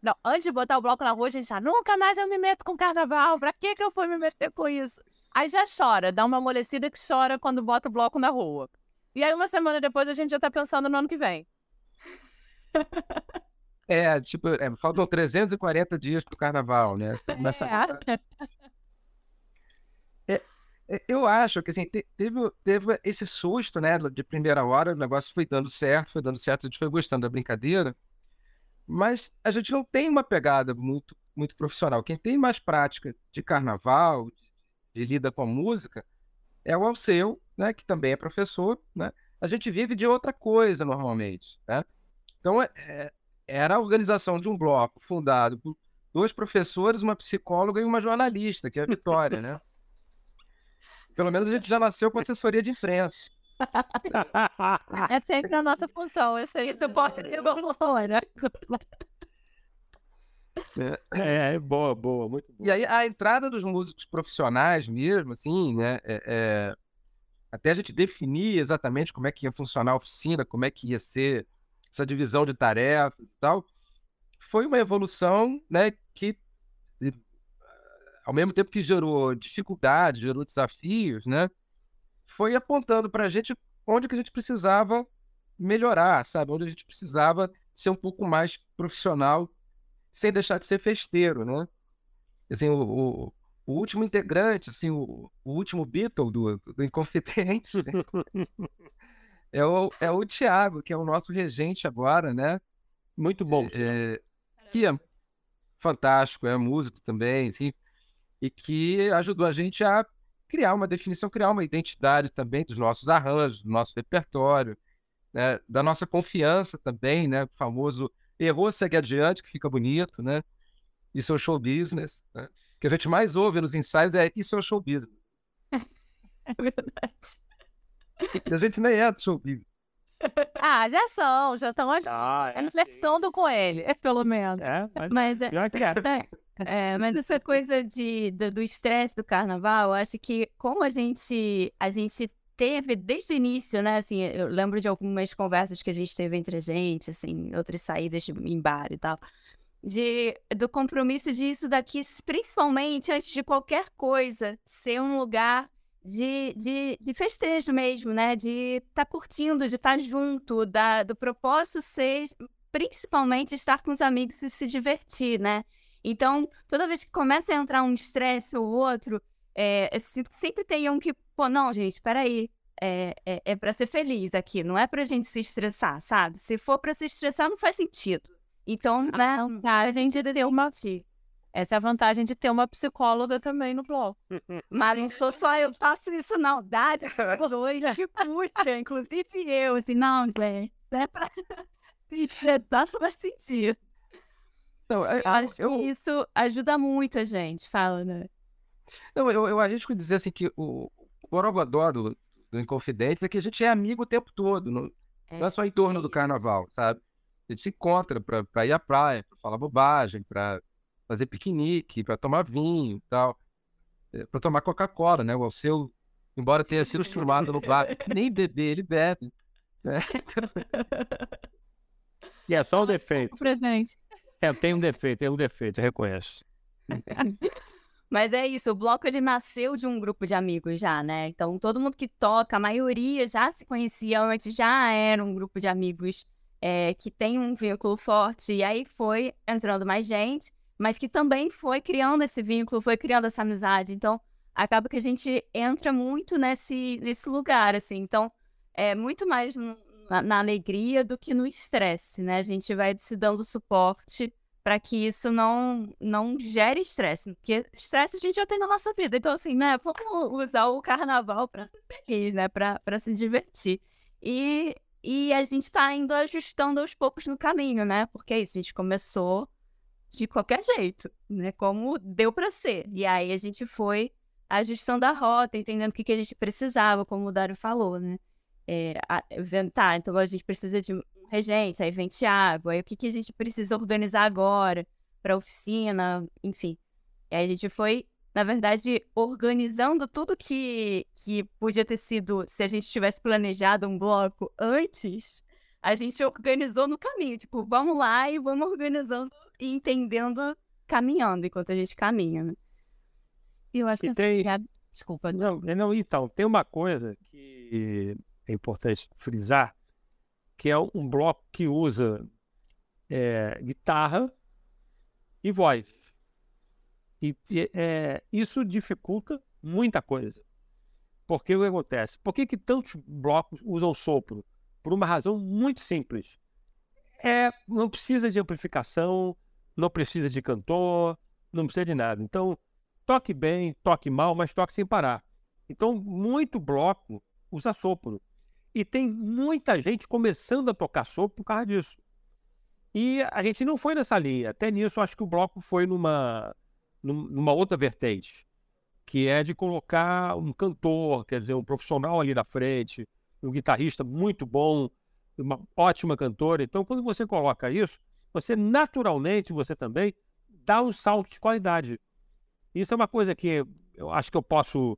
Não, antes de botar o bloco na rua, a gente já nunca mais eu me meto com carnaval. Pra que, que eu fui me meter com isso? Aí já chora, dá uma amolecida que chora quando bota o bloco na rua. E aí, uma semana depois, a gente já tá pensando no ano que vem. É, tipo, é, faltam 340 dias pro carnaval, né? Começa é. Eu acho que assim, teve, teve esse susto, né, de primeira hora, o negócio foi dando certo, foi dando certo, a gente foi gostando da brincadeira, mas a gente não tem uma pegada muito, muito profissional. Quem tem mais prática de carnaval, de, de lida com a música, é o Alceu, né, que também é professor, né? A gente vive de outra coisa normalmente, né? Então, é, é era a organização de um bloco fundado por dois professores, uma psicóloga e uma jornalista, que é a Vitória, né? Pelo menos a gente já nasceu com assessoria de imprensa. É sempre a nossa função. É sempre... Isso pode ser uma né? É, é, boa, boa, muito boa. E aí a entrada dos músicos profissionais mesmo, assim, né? É, é, até a gente definir exatamente como é que ia funcionar a oficina, como é que ia ser essa divisão de tarefas e tal, foi uma evolução, né? Que ao mesmo tempo que gerou dificuldades, gerou desafios, né? Foi apontando para a gente onde que a gente precisava melhorar, sabe? Onde a gente precisava ser um pouco mais profissional, sem deixar de ser festeiro, né? Assim, o, o, o último integrante, assim, o, o último Beatle do, do Inconfidente, né? é, o, é o Tiago, que é o nosso regente agora, né? Muito bom. É, que é fantástico, é músico também, assim, e que ajudou a gente a criar uma definição, criar uma identidade também dos nossos arranjos, do nosso repertório, né? da nossa confiança também, né? O famoso errou, segue adiante, que fica bonito, né? Isso é o show business. Né? O que a gente mais ouve nos ensaios é isso é o show business. é verdade. E a gente nem é do show business. Ah, já são, já estão ah, é, flertando com ele, pelo menos. É, mas, mas é, pior que é. É, mas essa coisa de, do estresse do carnaval, acho que como a gente, a gente teve desde o início, né? Assim, eu lembro de algumas conversas que a gente teve entre a gente, assim, outras saídas em bar e tal, de, do compromisso disso daqui, principalmente antes de qualquer coisa, ser um lugar de, de, de festejo mesmo, né? De estar tá curtindo, de estar tá junto, da, do propósito ser principalmente estar com os amigos e se divertir, né? Então, toda vez que começa a entrar um estresse ou outro, é, eu sinto que sempre tem um que, pô, não, gente, peraí. É, é, é para ser feliz aqui, não é pra gente se estressar, sabe? Se for para se estressar, não faz sentido. Então, né? A gente ter uma. Essa é a vantagem de ter uma psicóloga também no bloco. Mas não sou só eu, faço isso não. Dário, dois que puxa, inclusive eu, assim, não, gente, é pra se estressar, não faz sentido. Não, eu, acho eu, que isso ajuda muito a gente, fala, né? Não, eu, eu arrisco dizer assim que o, o Borogodó do, do Inconfidentes é que a gente é amigo o tempo todo, não é, não é só em torno do carnaval, sabe? A gente se encontra pra, pra ir à praia, pra falar bobagem, pra fazer piquenique, pra tomar vinho e tal. É, pra tomar Coca-Cola, né? O seu, embora tenha sido filmado no bar, nem beber, ele bebe. Né? E é só o defeito. Presente. É, tem um defeito, tem um defeito, eu reconheço. Mas é isso, o bloco ele nasceu de um grupo de amigos já, né? Então todo mundo que toca, a maioria já se conhecia antes, já era um grupo de amigos é, que tem um vínculo forte. E aí foi entrando mais gente, mas que também foi criando esse vínculo, foi criando essa amizade. Então acaba que a gente entra muito nesse, nesse lugar, assim. Então é muito mais na, na alegria do que no estresse, né? A gente vai se dando suporte para que isso não, não gere estresse, porque estresse a gente já tem na nossa vida. Então, assim, né, vamos usar o carnaval para ser feliz, né, para se divertir. E, e a gente está indo ajustando aos poucos no caminho, né, porque é isso, a gente começou de qualquer jeito, né, como deu para ser. E aí a gente foi ajustando a rota, entendendo o que, que a gente precisava, como o Dário falou, né é, a, tá, então a gente precisa de um regente, aí vem Thiago, aí o que, que a gente precisa organizar agora para oficina, enfim. E aí a gente foi, na verdade, organizando tudo que, que podia ter sido, se a gente tivesse planejado um bloco antes, a gente organizou no caminho, tipo, vamos lá e vamos organizando e entendendo, caminhando enquanto a gente caminha, né? E eu acho que... Tem... Desculpa. Não, não, então, tem uma coisa que é importante frisar, que é um bloco que usa é, guitarra e voz. E, e é, isso dificulta muita coisa. Porque o que acontece? Por que, que tantos blocos usam sopro? Por uma razão muito simples. É, não precisa de amplificação, não precisa de cantor, não precisa de nada. Então, toque bem, toque mal, mas toque sem parar. Então, muito bloco usa sopro. E tem muita gente começando a tocar sopro por causa disso. E a gente não foi nessa linha. Até nisso, acho que o bloco foi numa, numa outra vertente, que é de colocar um cantor, quer dizer, um profissional ali na frente, um guitarrista muito bom, uma ótima cantora. Então, quando você coloca isso, você naturalmente, você também dá um salto de qualidade. Isso é uma coisa que eu acho que eu posso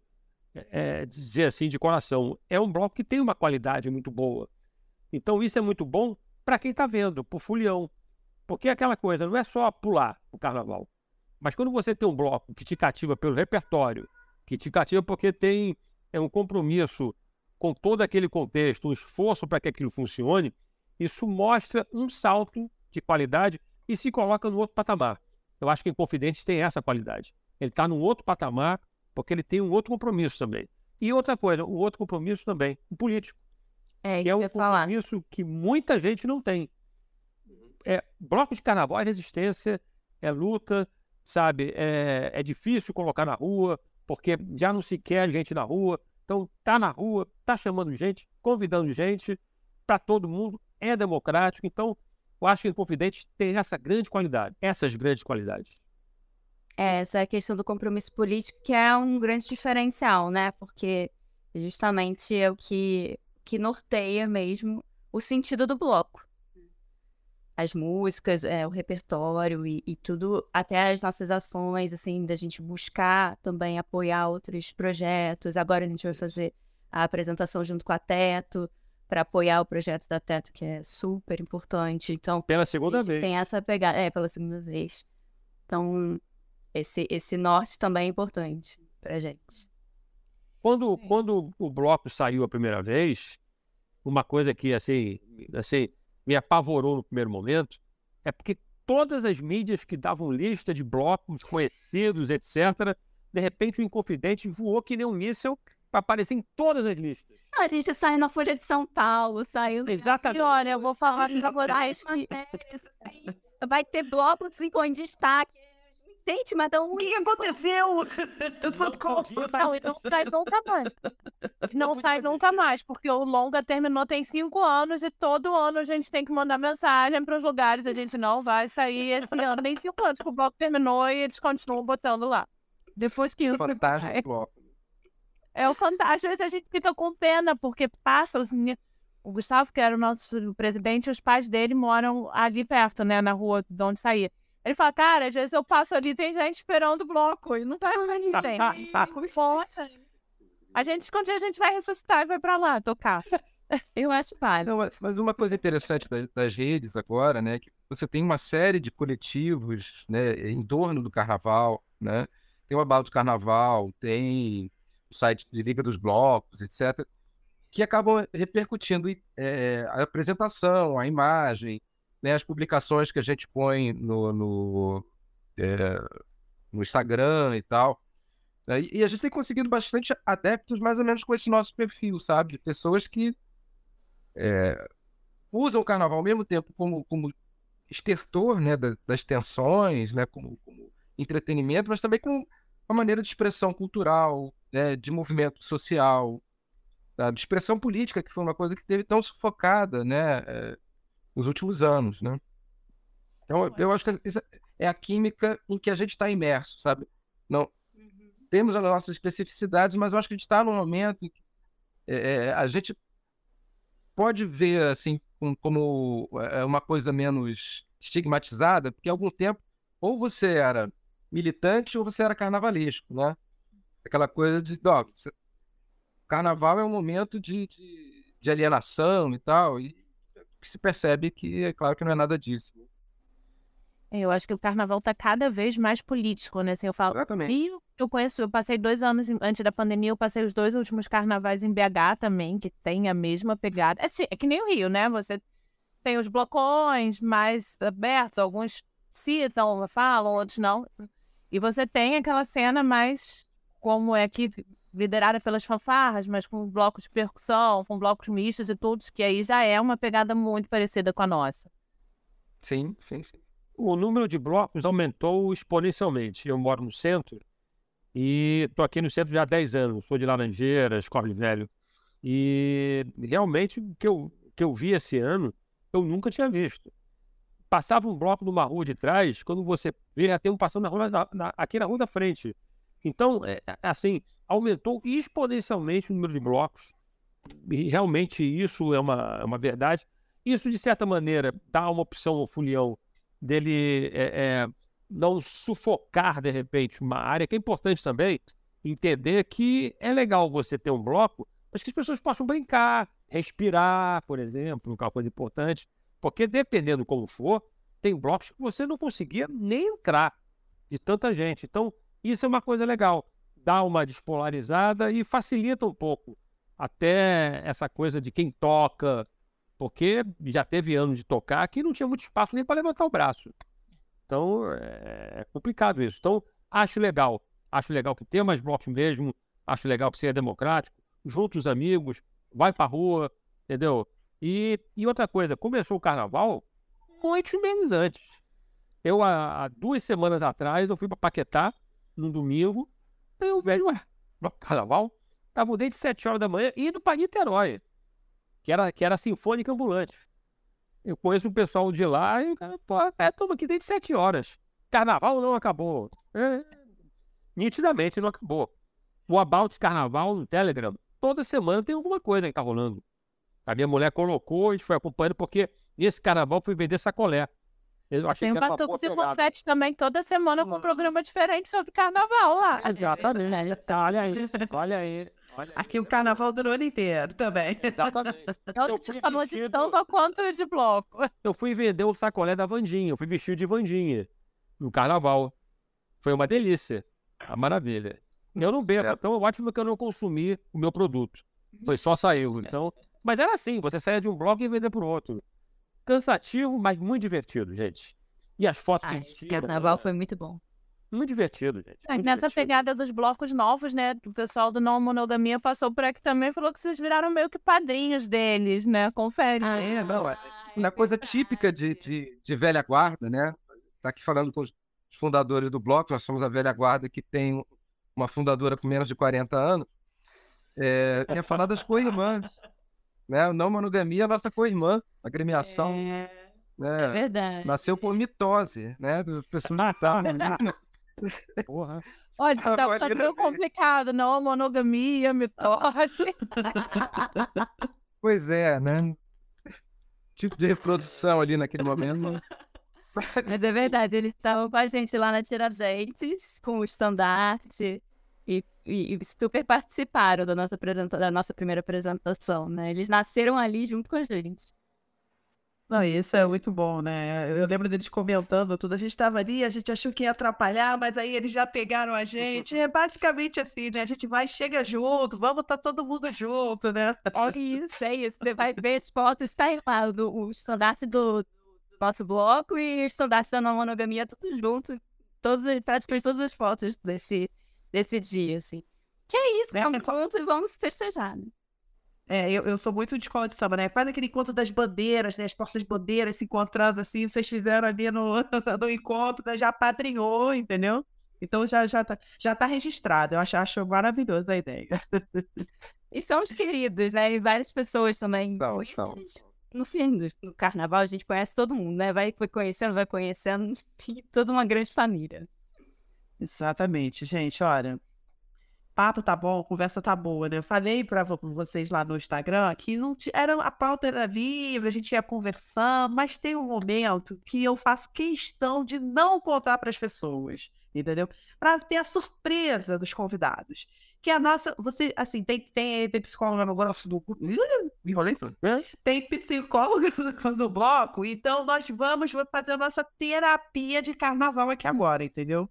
é, dizer assim de coração. É um bloco que tem uma qualidade muito boa. Então isso é muito bom para quem está vendo, para o. Porque é aquela coisa, não é só pular o carnaval. Mas quando você tem um bloco que te cativa pelo repertório, que te cativa porque tem é um compromisso com todo aquele contexto, um esforço para que aquilo funcione, isso mostra um salto de qualidade e se coloca no outro patamar. Eu acho que o Confidentes tem essa qualidade. Ele está num outro patamar porque ele tem um outro compromisso também. E outra coisa, o outro compromisso também, o político. É, que é um falar. compromisso que muita gente não tem. É, bloco de carnaval é resistência, é luta, sabe? É, é difícil colocar na rua, porque já não se quer gente na rua. Então, tá na rua, tá chamando gente, convidando gente para todo mundo, é democrático. Então, eu acho que o Confidente tem essa grande qualidade, essas grandes qualidades. É, essa é questão do compromisso político, que é um grande diferencial, né? Porque justamente é o que, que norteia mesmo o sentido do bloco. As músicas, é, o repertório e, e tudo, até as nossas ações, assim, da gente buscar também apoiar outros projetos. Agora a gente vai fazer a apresentação junto com a Teto, para apoiar o projeto da Teto, que é super importante. Então, pela segunda vez. Tem essa pegada, é, pela segunda vez. Então, esse, esse norte também é importante pra gente. Quando, quando o bloco saiu a primeira vez, uma coisa que assim, assim, me apavorou no primeiro momento é porque todas as mídias que davam lista de blocos conhecidos, etc., de repente o Inconfidente voou que nem um míssel para aparecer em todas as listas. A gente sai na Folha de São Paulo, saiu. Exatamente. E olha, eu vou falar pra vocês que... Vai ter blocos em destaque. Gente, mas o que aconteceu? Não, e não sai nunca mais. Não sai nunca mais, porque o longa terminou tem cinco anos e todo ano a gente tem que mandar mensagem para os lugares. A gente não vai sair esse ano. Tem cinco anos que o bloco terminou e eles continuam botando lá. Depois que Fantástico é. bloco. É o fantástico. Às vezes a gente fica com pena, porque passa os meninos. O Gustavo, que era o nosso presidente, os pais dele moram ali perto, né, na rua de onde saía. Ele fala, cara, às vezes eu passo ali tem gente esperando o bloco e não tá mais ninguém. a gente, esconde, a gente vai ressuscitar e vai pra lá tocar. Eu acho válido. Mas uma coisa interessante das, das, redes agora, né, que você tem uma série de coletivos, né, em torno do carnaval, né? Tem o Abalo do Carnaval, tem o site de Liga dos Blocos, etc., que acabam repercutindo é, a apresentação, a imagem, né, as publicações que a gente põe no, no, é, no Instagram e tal. Né, e a gente tem conseguido bastante adeptos mais ou menos com esse nosso perfil, sabe? De pessoas que é, usam o carnaval ao mesmo tempo como, como estertor né, das tensões, né, como, como entretenimento, mas também como uma maneira de expressão cultural, né, de movimento social, de expressão política, que foi uma coisa que teve tão sufocada, né, é, nos últimos anos, né? Então, eu acho que isso é a química em que a gente está imerso, sabe? Não uhum. temos as nossas especificidades, mas eu acho que a gente está num momento em que é, é, a gente pode ver assim como é, uma coisa menos estigmatizada, porque há algum tempo ou você era militante ou você era carnavalesco, né? Aquela coisa de, ó, carnaval é um momento de, de, de, alienação e tal, e se percebe que é claro que não é nada disso. É, eu acho que o carnaval está cada vez mais político, né? Assim, eu falo, Exatamente. Rio, eu conheço, eu passei dois anos antes da pandemia, eu passei os dois últimos carnavais em BH também, que tem a mesma pegada. É, é que nem o Rio, né? Você tem os blocões mais abertos, alguns citam, falam, outros não. E você tem aquela cena mais como é aqui, liderada pelas fanfarras, mas com blocos de percussão, com blocos mistos e tudo, que aí já é uma pegada muito parecida com a nossa. Sim, sim, sim. O número de blocos aumentou exponencialmente. Eu moro no centro e estou aqui no centro já há 10 anos. Sou de Laranjeiras, Corre Velho. E realmente o que eu, que eu vi esse ano, eu nunca tinha visto passava um bloco numa rua de trás, quando você vê, já tem um passando na rua, na, na, aqui na rua da frente. Então, é, é, assim, aumentou exponencialmente o número de blocos. E realmente isso é uma, é uma verdade. Isso, de certa maneira, dá uma opção ao Fulião dele é, é, não sufocar, de repente, uma área que é importante também entender que é legal você ter um bloco, mas que as pessoas possam brincar, respirar, por exemplo, uma coisa importante, porque dependendo como for, tem blocos que você não conseguia nem entrar de tanta gente. Então, isso é uma coisa legal, dá uma despolarizada e facilita um pouco até essa coisa de quem toca, porque já teve anos de tocar que não tinha muito espaço nem para levantar o braço. Então, é complicado isso. Então, acho legal. Acho legal que tenha mais blocos mesmo. Acho legal que seja democrático. Junte os amigos, vai pra rua, entendeu? E, e outra coisa, começou o carnaval muitos meses antes. Eu, há, há duas semanas atrás, eu fui para Paquetá, no domingo, e eu vejo, ué, carnaval? Tava desde sete horas da manhã indo para Niterói, que era, que era Sinfônica Ambulante. Eu conheço o pessoal de lá e o cara, pô, é, estamos aqui desde sete horas. Carnaval não acabou. É, nitidamente não acabou. O About Carnaval no Telegram, toda semana tem alguma coisa que tá rolando. A minha mulher colocou, a gente foi acompanhando, porque nesse carnaval fui vender sacolé. Eu achei tem que era Batuques e Confete também, toda semana com um programa diferente sobre carnaval lá. Exatamente. olha aí, olha aí. Olha Aqui aí. o carnaval durou ano inteiro também. Exatamente. Então, você falou vestido... de tanto quanto de bloco. Eu fui vender o sacolé da Vandinha, eu fui vestido de Vandinha no carnaval. Foi uma delícia. Uma maravilha. Eu não bebo, então é ótimo que eu não consumi o meu produto. Foi só saiu. Então, mas era assim, você saia de um bloco e vender para o outro. Cansativo, mas muito divertido, gente. E as fotos ah, que a gente tira, carnaval foi muito bom. Muito divertido, gente. É, muito nessa divertido. pegada dos blocos novos, né? O pessoal do Não Monogamia passou por aqui também falou que vocês viraram meio que padrinhos deles, né? Confere. Ah, é, não. É uma coisa típica de, de, de velha guarda, né? Tá aqui falando com os fundadores do bloco, nós somos a velha guarda que tem uma fundadora com menos de 40 anos. É, ia falar das co-irmãs né? Não monogamia, a nossa co-irmã, a gremiação. É... Né? é verdade. Nasceu por mitose, né? Pessoas tá, né? Porra. Olha, tá, tá meio complicado, não? Monogamia, mitose. pois é, né? Tipo de reprodução ali naquele momento. Mas é verdade, eles estavam com a gente lá na Tiradentes, com o estandarte e, e, super participaram da nossa, da nossa primeira apresentação, né? Eles nasceram ali junto com a gente. Não, isso é muito bom, né? Eu lembro deles comentando tudo. A gente estava ali, a gente achou que ia atrapalhar, mas aí eles já pegaram a gente. É basicamente assim, né? A gente vai, chega junto, vamos estar tá todo mundo junto, né? Olha isso, é isso. Você vai ver as fotos, está lá do, o estandarte do, do, nosso bloco e o estandarte da não monogamia, tudo junto. Todos, praticamente todas as fotos desse, desse dia, assim. Que é isso, né? Um encontro e vamos festejar, né? É, eu, eu sou muito de escola de samba, né? Faz aquele encontro das bandeiras, né? As portas bandeiras se encontrando assim, vocês fizeram ali no, no encontro, né? já padrinhou, entendeu? Então já, já, tá, já tá registrado. Eu acho, acho maravilhosa a ideia. E são os queridos, né? E várias pessoas também. São, são. No fim do no carnaval, a gente conhece todo mundo, né? Vai conhecendo, vai conhecendo, enfim, toda uma grande família. Exatamente, gente. Olha, papo tá bom, conversa tá boa, né? Eu falei para vocês lá no Instagram que não era a pauta era livre, a gente ia conversando, mas tem um momento que eu faço questão de não contar para as pessoas, entendeu? Para ter a surpresa dos convidados. Que a nossa, você, assim, tem tem, tem psicóloga no bloco do enrolei tudo. Tem psicóloga no bloco, então nós vamos fazer a nossa terapia de carnaval aqui agora, entendeu?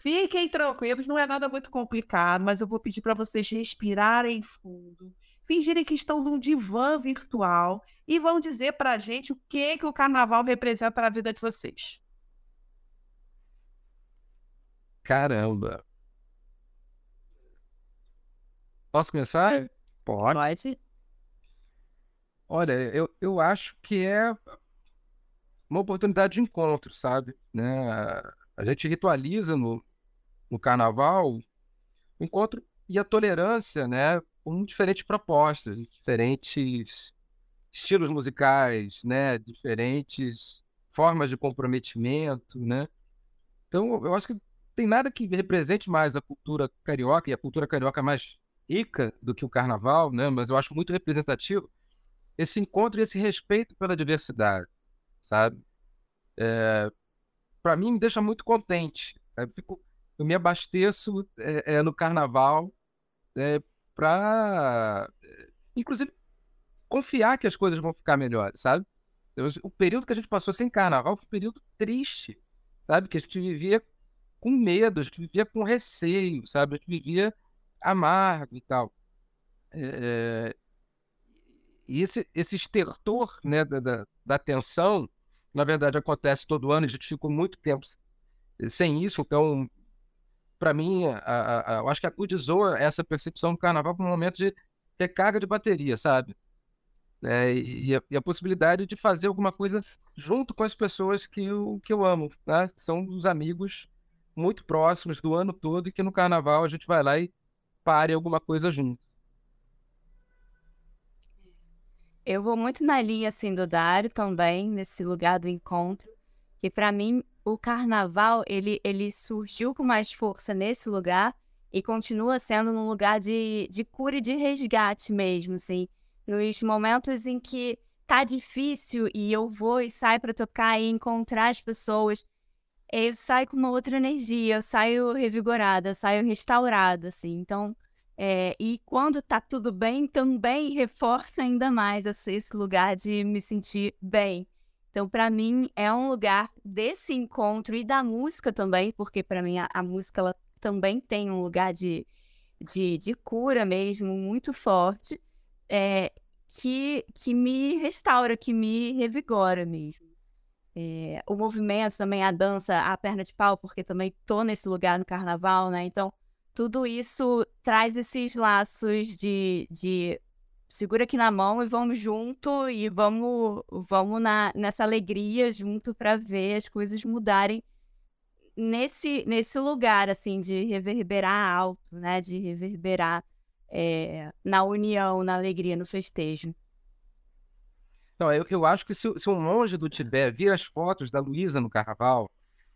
Fiquem tranquilos, não é nada muito complicado, mas eu vou pedir para vocês respirarem fundo, fingirem que estão num divã virtual e vão dizer para a gente o que, que o carnaval representa para a vida de vocês. Caramba! Posso começar? Pode. Pode. Olha, eu, eu acho que é uma oportunidade de encontro, sabe? Né? A gente ritualiza no, no carnaval, o encontro e a tolerância, né, com diferentes propostas, diferentes estilos musicais, né, diferentes formas de comprometimento, né? Então, eu acho que tem nada que represente mais a cultura carioca, e a cultura carioca é mais rica do que o carnaval, né? Mas eu acho muito representativo esse encontro e esse respeito pela diversidade, sabe? É, para mim, me deixa muito contente. Sabe? Fico, eu me abasteço é, é, no carnaval é, para, inclusive, confiar que as coisas vão ficar melhores, sabe? O período que a gente passou sem carnaval foi um período triste, sabe? Que a gente vivia com medo, a gente vivia com receio, sabe? A gente vivia amargo e tal. É, e esse, esse estertor né, da, da, da tensão, na verdade, acontece todo ano, a gente ficou muito tempo sem isso, então, para mim, a, a, a, eu acho que acudizou essa percepção do carnaval para um momento de ter carga de bateria, sabe? É, e, a, e, a, possibilidade de fazer alguma coisa junto com as pessoas que eu, que eu amo, né? Que são os amigos muito próximos do ano todo e que no carnaval a gente vai lá e pare alguma coisa junto. Eu vou muito na linha assim do Dário também, nesse lugar do encontro, que para mim o carnaval ele, ele surgiu com mais força nesse lugar e continua sendo num lugar de, de cura e de resgate mesmo, assim nos momentos em que tá difícil e eu vou e saio para tocar e encontrar as pessoas, eu saio com uma outra energia, eu saio revigorada, eu saio restaurada, assim. Então, é, e quando tá tudo bem, também reforça ainda mais esse lugar de me sentir bem. Então, para mim, é um lugar desse encontro e da música também, porque para mim a, a, música ela também tem um lugar de, de, de cura mesmo, muito forte é, que, que me restaura, que me revigora mesmo. É, o movimento também, a dança, a perna de pau, porque também tô nesse lugar no carnaval, né? Então, tudo isso traz esses laços de, de segura aqui na mão e vamos junto e vamos, vamos na, nessa alegria junto para ver as coisas mudarem nesse, nesse lugar, assim, de reverberar alto, né? De reverberar é, na união, na alegria, no festejo. Então, eu, eu acho que se, se um monge do Tibete vir as fotos da Luísa no carnaval,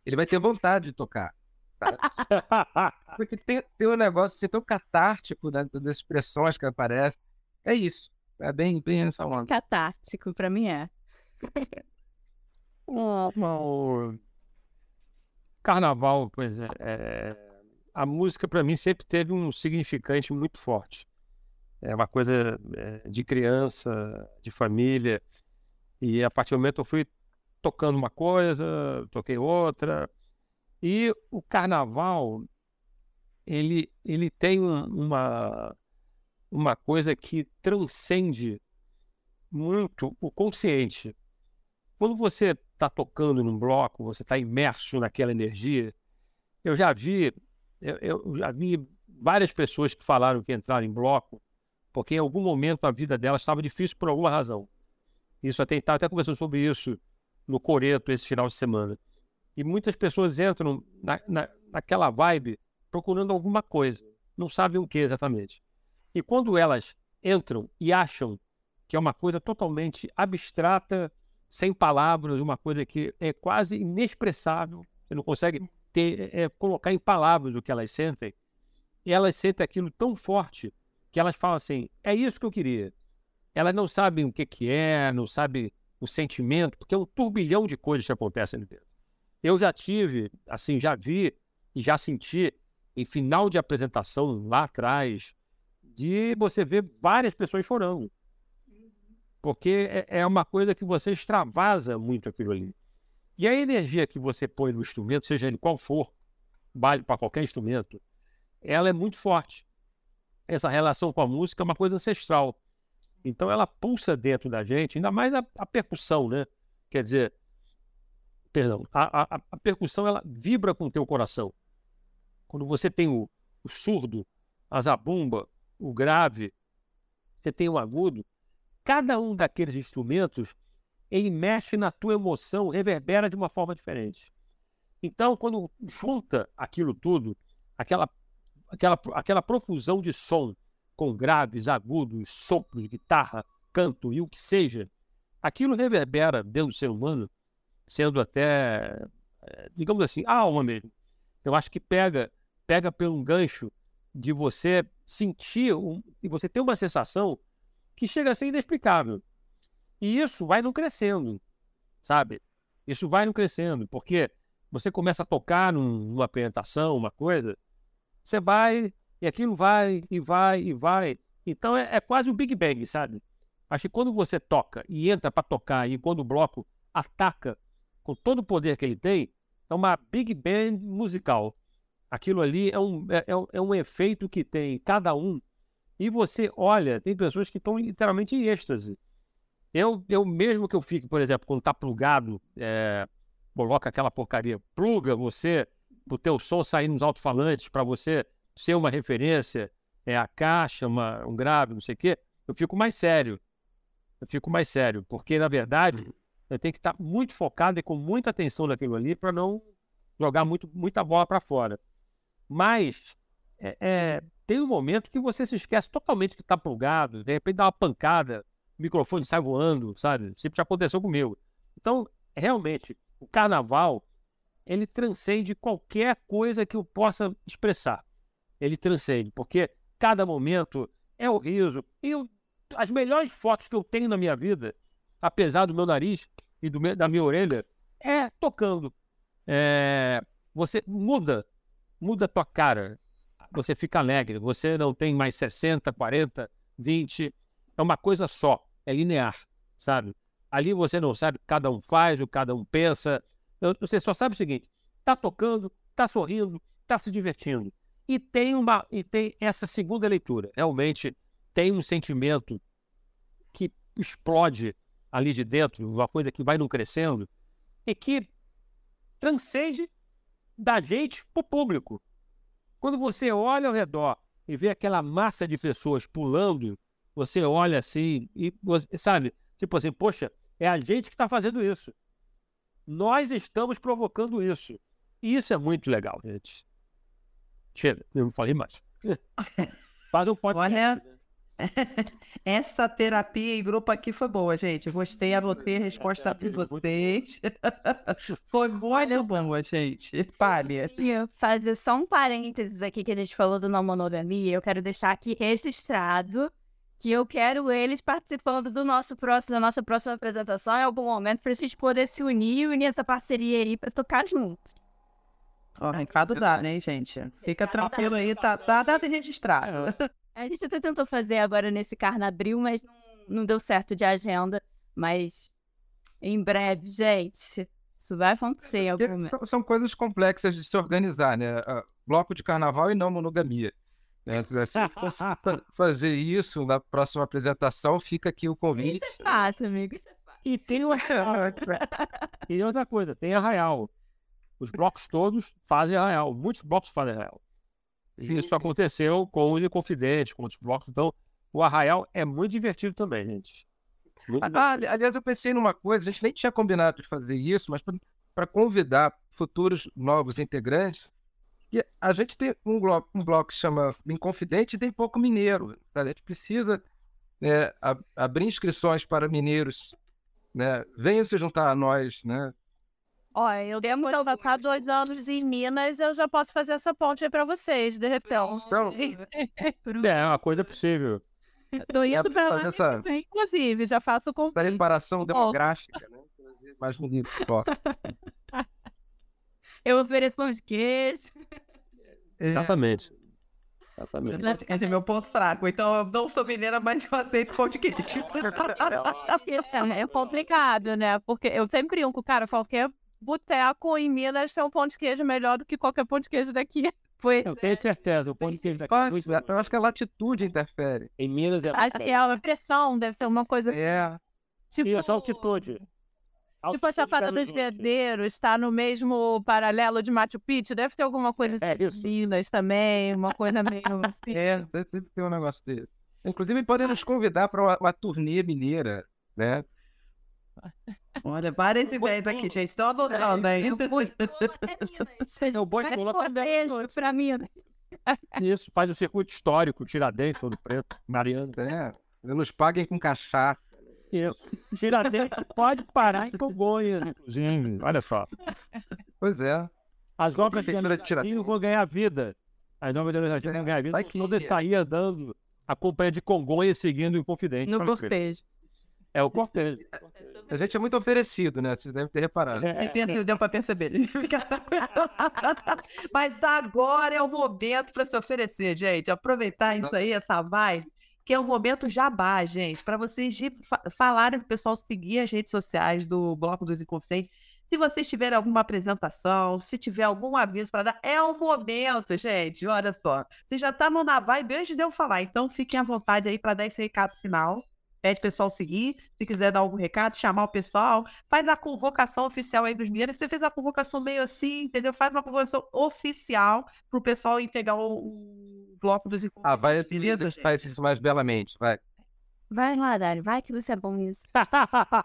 ele vai ter vontade de tocar. Porque tem, tem um negócio assim, tão catártico né, das expressões que aparecem. É isso. É bem, bem essa onda. Catártico, para mim é. o carnaval, pois é, é a música para mim sempre teve um significante muito forte. É uma coisa é, de criança, de família. E a partir do momento eu fui tocando uma coisa, toquei outra. E o carnaval, ele, ele tem uma, uma coisa que transcende muito o consciente. Quando você está tocando num bloco, você está imerso naquela energia. Eu já vi eu, eu já vi várias pessoas que falaram que entraram em bloco porque em algum momento a vida delas estava difícil por alguma razão. Isso até estava até conversando sobre isso no Coreto esse final de semana. E muitas pessoas entram na, na, naquela vibe procurando alguma coisa, não sabem o que exatamente. E quando elas entram e acham que é uma coisa totalmente abstrata, sem palavras, uma coisa que é quase inexpressável, você não consegue ter, é, colocar em palavras o que elas sentem, e elas sentem aquilo tão forte que elas falam assim: é isso que eu queria. Elas não sabem o que, que é, não sabem o sentimento, porque é um turbilhão de coisas que acontecem ali dentro. Eu já tive, assim, já vi e já senti em final de apresentação lá atrás, de você ver várias pessoas chorando. Porque é, é uma coisa que você extravasa muito aquilo ali. E a energia que você põe no instrumento, seja ele qual for, vale para qualquer instrumento, ela é muito forte. Essa relação com a música é uma coisa ancestral. Então ela pulsa dentro da gente, ainda mais a, a percussão, né? Quer dizer, perdão, a, a, a, percussão ela vibra com o teu coração. Quando você tem o, o surdo, a zabumba, o grave, você tem o agudo, cada um daqueles instrumentos ele mexe na tua emoção, reverbera de uma forma diferente. Então, quando junta aquilo tudo, aquela, aquela, aquela profusão de som, com graves, agudos, sopros, guitarra, canto e o que seja, aquilo reverbera dentro do ser humano, sendo até, eh, digamos assim, a alma mesmo. Eu acho que pega, pega pelo um gancho de você sentir um, e você ter uma sensação que chega a ser inexplicável. E isso vai não crescendo, sabe? Isso vai não crescendo, porque você começa a tocar num, numa apresentação, uma coisa, você vai e aquilo vai e vai e vai. Então é, é quase um Big Bang, sabe? Acho que quando você toca e entra para tocar e quando o bloco ataca com todo o poder que ele tem, é uma Big Band musical. Aquilo ali é um, é, é, é um efeito que tem cada um. E você olha, tem pessoas que estão literalmente em êxtase. Eu, eu mesmo que eu fique, por exemplo, quando está plugado, é, coloca aquela porcaria, pluga você, o teu som sair nos alto-falantes para você ser uma referência, é a caixa, uma, um grave, não sei o quê, eu fico mais sério. Eu fico mais sério, porque na verdade eu tenho que estar muito focado e com muita atenção naquilo ali para não jogar muito, muita bola para fora. Mas é, é, tem um momento que você se esquece totalmente que está plugado, de repente dá uma pancada, o microfone sai voando, sabe? Sempre já aconteceu comigo. Então, realmente, o carnaval, ele transcende qualquer coisa que eu possa expressar. Ele transcende, porque cada momento é o riso. E eu, as melhores fotos que eu tenho na minha vida, apesar do meu nariz e do da minha orelha, é tocando. É, você muda, muda a tua cara. Você fica alegre. Você não tem mais 60, 40, 20. É uma coisa só. É linear, sabe? Ali você não sabe o que cada um faz, o que cada um pensa. Você só sabe o seguinte: tá tocando, tá sorrindo, tá se divertindo. E tem uma e tem essa segunda leitura. Realmente tem um sentimento que explode ali de dentro, uma coisa que vai não crescendo e que transcende da gente para o público. Quando você olha ao redor e vê aquela massa de pessoas pulando, você olha assim e sabe, tipo assim, poxa, é a gente que está fazendo isso. Nós estamos provocando isso. E isso é muito legal, gente. Chega, eu não falei mais. Faz um podcast. Olha, né? Essa terapia em grupo aqui foi boa, gente. Gostei, anotei a resposta de vocês. foi muito boa, gente. Fale. Eu fazer só um parênteses aqui que a gente falou do não monogamia. Eu quero deixar aqui registrado que eu quero eles participando do nosso próximo, da nossa próxima apresentação em algum momento para a gente poder se unir e unir essa parceria aí para tocar juntos. Ó, recado dá, né, gente? Fica tranquilo aí, tá, tá dado e registrado. A gente até tentou fazer agora nesse carnabril, mas não, não deu certo de agenda. Mas em breve, gente, isso vai acontecer em algum momento. São, são coisas complexas de se organizar, né? Bloco de carnaval e não monogamia. Né? fazer isso na próxima apresentação, fica aqui o convite. Isso é fácil, amigo. Isso é fácil. E tem, uma... e outra coisa, tem arraial. Os blocos todos fazem arraial. Muitos blocos fazem arraial. E isso aconteceu com o Inconfidente, com outros blocos. Então, o arraial é muito divertido também, gente. Ah, aliás, eu pensei numa coisa, a gente nem tinha combinado de fazer isso, mas para convidar futuros novos integrantes, que a gente tem um bloco, um bloco que chama Inconfidente e tem pouco mineiro. Sabe? A gente precisa né, abrir inscrições para mineiros. Né? Venham se juntar a nós, né? Olha, eu depois de passar dois anos em Minas, eu já posso fazer essa ponte aí pra vocês, de repente. Então, é uma coisa possível. Tô indo é pra lá, essa... inclusive, já faço com Essa reparação demográfica, né? Mais bonito. Ó. eu ofereço pão de queijo. É. Exatamente. Exatamente. Esse é meu ponto fraco. Então, eu não sou mineira, mas eu aceito pão de queijo. é complicado, né? Porque eu sempre brinco, cara, qualquer boteco em Minas tem um pão de queijo melhor do que qualquer pão de queijo daqui. Foi. Eu tenho certeza, o pão de queijo daqui. Mas, é eu acho que a latitude interfere. Em Minas é. Acho que é a pressão, deve ser uma coisa. É. Tipo, Isso, altitude. Tipo a Chapada dos Veadeiros está no mesmo paralelo de Machu Picchu, deve ter alguma coisa é, assim. Minas também, uma coisa meio assim. É, deve ter um negócio desse. Inclusive, podem nos convidar para uma, uma turnê mineira, né? Olha, várias ideias aqui, gente. Estou adorando aí. É o boi pula para mim. Isso, faz o circuito histórico, Tiradentes, Ouro Preto, Mariana. É, nos paguem com cachaça. Isso. Tiradentes pode parar em Congonhas, inclusive. Olha só. Pois é. As obras de Tiradentes vão ganhar vida. As novas de vão ganhar vida. Todas sair andando, acompanhando de Congonhas, seguindo o Confidente. No cortejo. É o cortejo. A gente é muito oferecido, né? Vocês devem ter reparado. É. Deu pra perceber. Mas agora é o momento para se oferecer, gente. Aproveitar isso aí, essa vibe, que é o momento jabá, gente, para vocês falarem pro pessoal seguir as redes sociais do Bloco dos Inconfidentes. Se vocês tiverem alguma apresentação, se tiver algum aviso para dar, é o momento, gente. Olha só. Vocês já estavam na vibe antes de eu falar, então fiquem à vontade aí para dar esse recado final pede o pessoal seguir. Se quiser dar algum recado, chamar o pessoal, faz a convocação oficial aí dos mineiros. Você fez a convocação meio assim, entendeu? Faz uma convocação oficial para o pessoal entregar o, o, bloco dos Ah, vai, beleza, faz isso mais belamente, vai. Vai lá, Dário, vai que você é bom nisso.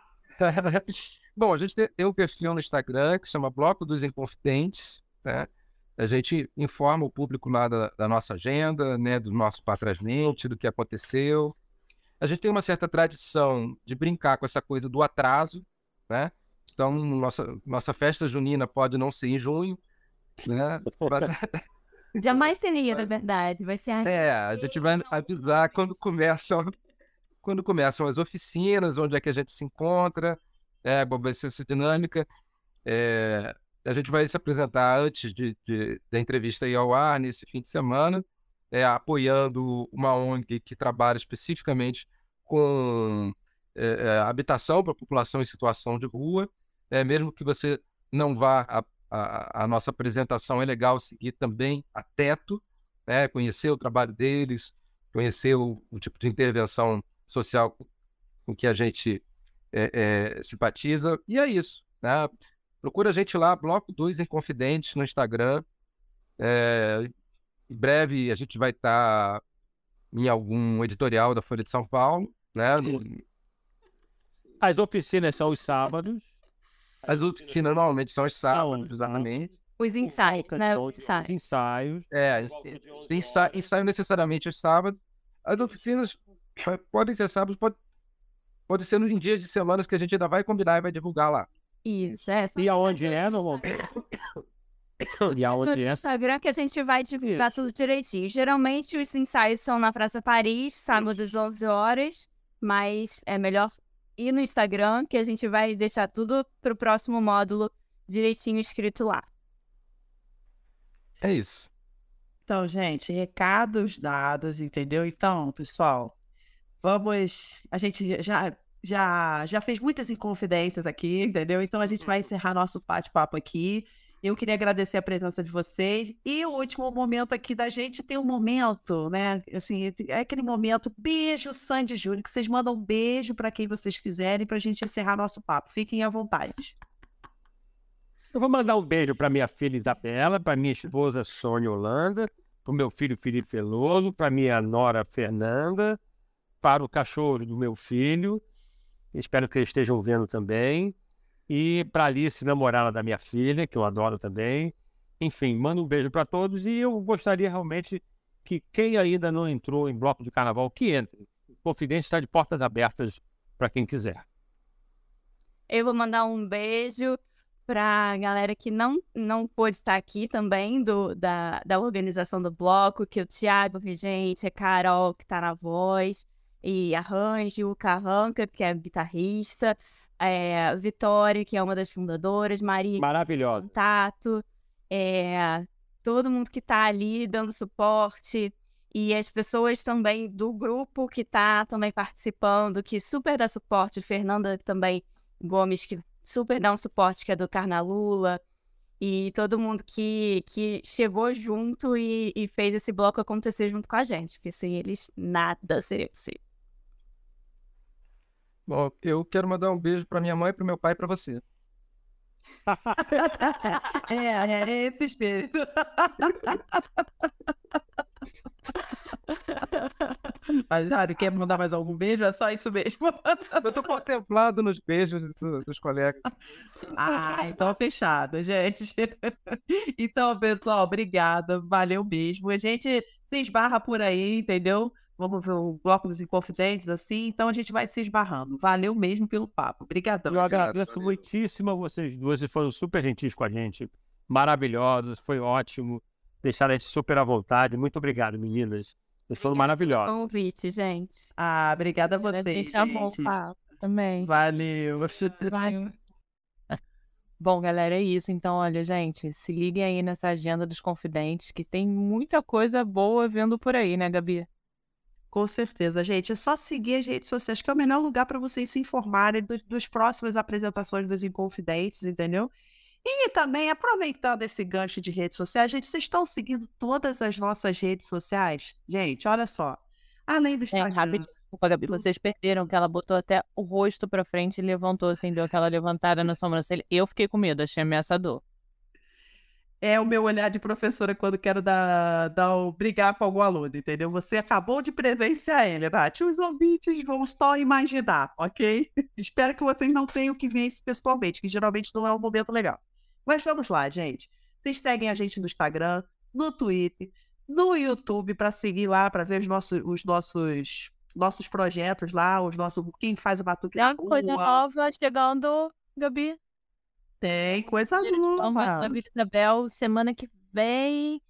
bom, a gente tem um perfil no Instagram que chama Bloco dos Inconfidentes, né? A gente informa o público lá da, da nossa agenda, né, do nosso patrasmente, do que aconteceu a gente tem uma certa tradição de brincar com essa coisa do atraso, né? Então, nossa, nossa festa junina pode não ser em junho, né? Jamais seria, na verdade. Vai ser É, a gente vai avisar quando começam, quando começam as oficinas, onde é que a gente se encontra, é, vai ser essa dinâmica. É, a gente vai se apresentar antes de, de, da entrevista ir ao ar, nesse fim de semana é, apoiando uma ONG que trabalha especificamente com é, é, habitação para a população em situação de rua. É, mesmo que você não vá a, a, a, nossa apresentação, é legal seguir também a Teto, né, conhecer o trabalho deles, conhecer o, o tipo de intervenção social com que a gente é, é, simpatiza. E é isso. Né? Procura a gente lá, Bloco 2 em Confidentes no Instagram. É, em breve a gente vai estar tá em algum editorial da Folha de São Paulo, né? As oficinas são os sábados. As oficinas normalmente são os sábados, exatamente. Os ensaios, né? Os ensaios. ensaios. É, ensaio, ensaio necessariamente os sábados. As oficinas podem ser sábados, pode, pode ser em dias de semanas que a gente ainda vai combinar e vai divulgar lá. Isso, é. E aonde é, normalmente? E aonde no Instagram que a gente vai divulgar tudo direitinho. Geralmente os ensaios são na Praça Paris, sábado às 11 horas, mas é melhor ir no Instagram que a gente vai deixar tudo pro próximo módulo direitinho escrito lá. É isso. Então, gente, recados dados, entendeu? Então, pessoal, vamos. A gente já já já fez muitas inconfidências aqui, entendeu? Então a gente vai encerrar nosso bate-papo aqui. Eu queria agradecer a presença de vocês. E o último momento aqui da gente tem um momento, né? Assim, é aquele momento, beijo, Sandy Júnior, que vocês mandam um beijo para quem vocês quiserem para a gente encerrar nosso papo. Fiquem à vontade. Eu vou mandar um beijo para minha filha Isabela, para minha esposa Sônia Holanda, para o meu filho Felipe Veloso, para minha nora Fernanda, para o cachorro do meu filho. Espero que eles estejam vendo também e para Alice, namorada da minha filha, que eu adoro também. Enfim, mando um beijo para todos e eu gostaria realmente que quem ainda não entrou em bloco de carnaval, que entre. O Confidência está de portas abertas para quem quiser. Eu vou mandar um beijo para a galera que não, não pôde estar aqui também, do, da, da organização do bloco, que é o Thiago Vigente, a Carol, que está na voz, e arranjo, o Carranca, que é guitarrista, é, Vitória, que é uma das fundadoras, Maria, maravilhosa, contato, é, todo mundo que está ali dando suporte. E as pessoas também do grupo que está também participando, que super dá suporte, Fernanda também Gomes, que super dá um suporte, que é do Carnalula, e todo mundo que, que chegou junto e, e fez esse bloco acontecer junto com a gente, porque sem eles nada seria possível. Bom, eu quero mandar um beijo para minha mãe, para meu pai e para você. é, é, é esse espírito. Mas, Jário, quer mandar mais algum beijo? É só isso mesmo. Eu tô contemplado nos beijos dos colegas. Ah, então fechado, gente. Então, pessoal, obrigada. Valeu mesmo. A gente se esbarra por aí, entendeu? Vamos ver o bloco dos inconfidentes, assim, então a gente vai se esbarrando. Valeu mesmo pelo papo. Obrigadão. Eu agradeço muitíssimo a vocês duas, e foram super gentis com a gente, maravilhosas, foi ótimo, deixaram a gente super à vontade. Muito obrigado, meninas. Vocês foram maravilhosas. convite, gente. Ah, obrigada a vocês. A gente amou o papo. Também. Valeu. Valeu. Bom, galera, é isso. Então, olha, gente, se liguem aí nessa agenda dos confidentes, que tem muita coisa boa vindo por aí, né, Gabi? Com certeza, gente. É só seguir as redes sociais, que é o melhor lugar para vocês se informarem dos, dos próximas apresentações dos Inconfidentes, entendeu? E também, aproveitando esse gancho de redes sociais, gente, vocês estão seguindo todas as nossas redes sociais? Gente, olha só. Além do É, Instagram. rapidinho. Desculpa, Gabi, do- vocês perderam que ela botou até o rosto pra frente e levantou, assim, deu aquela levantada na sobrancelha. Eu fiquei com medo, achei ameaçador. É o meu olhar de professora quando quero dar, dar um- brigar com algum aluno, entendeu? Você acabou de presenciar ele, Nath. Os ouvintes vão só imaginar, ok? Espero que vocês não tenham que ver isso pessoalmente, que geralmente não é um momento legal. Mas vamos lá, gente. Vocês seguem a gente no Instagram, no Twitter, no YouTube para seguir lá, para ver os nossos, os nossos, nossos projetos lá, os nossos quem faz o batuque na uma coisa nova chegando, Gabi. Tem coisa Vamos nova. Gabi Isabel, semana que vem.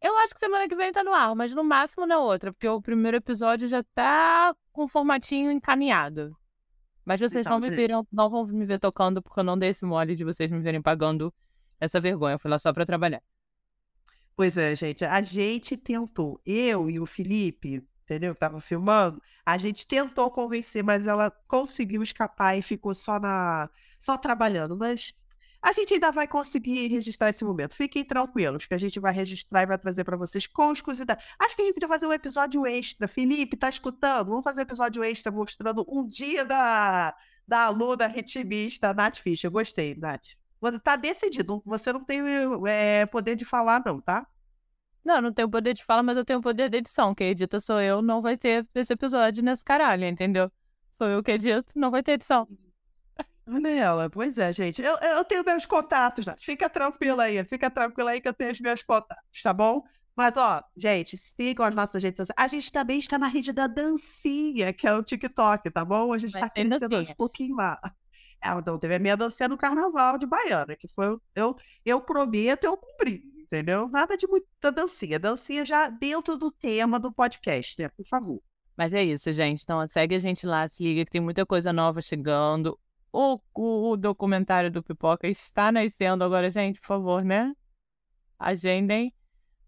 Eu acho que semana que vem tá no ar, mas no máximo na outra, porque o primeiro episódio já tá com o formatinho encaminhado. Mas vocês Então, não me viram, não vão me ver tocando, porque eu não dei esse mole de vocês me verem pagando essa vergonha. Eu fui lá só pra trabalhar. Pois é, gente. A gente tentou, eu e o Felipe, entendeu? Tava filmando, a gente tentou convencer, mas ela conseguiu escapar e ficou só na, só trabalhando. Mas a gente ainda vai conseguir registrar esse momento. Fiquem tranquilos, que a gente vai registrar e vai trazer para vocês com exclusividade. Acho que a gente podia fazer um episódio extra. Felipe, tá escutando? Vamos fazer um episódio extra mostrando um dia da, da aluna ritmista, Nath Fischer. Gostei, Nath. Tá decidido. Você não tem é, poder de falar, não, tá? Não, eu não tenho poder de fala, mas eu tenho poder de edição. Quem edita sou eu, não vai ter esse episódio nesse caralho, entendeu? Sou eu que edito, não vai ter edição. Olha ela, pois é, gente. Eu, eu tenho meus contatos, Nath. Fica tranquila aí, fica tranquila aí que eu tenho os meus contatos, tá bom? Mas, ó, gente, sigam as nossas redes sociais. A gente também está na rede da dancinha, que é o TikTok, tá bom? A gente está crescendo dancinha. pouquinho lá. É, então, teve a minha dancinha no carnaval de Baiana, que foi. Eu, eu prometo, eu cumpri, entendeu? Nada de muita dancinha. Dancinha já dentro do tema do podcast, né? Por favor. Mas é isso, gente. Então segue a gente lá, se liga que tem muita coisa nova chegando. O, o, o documentário do Pipoca está nascendo agora, gente, por favor, né? Agendem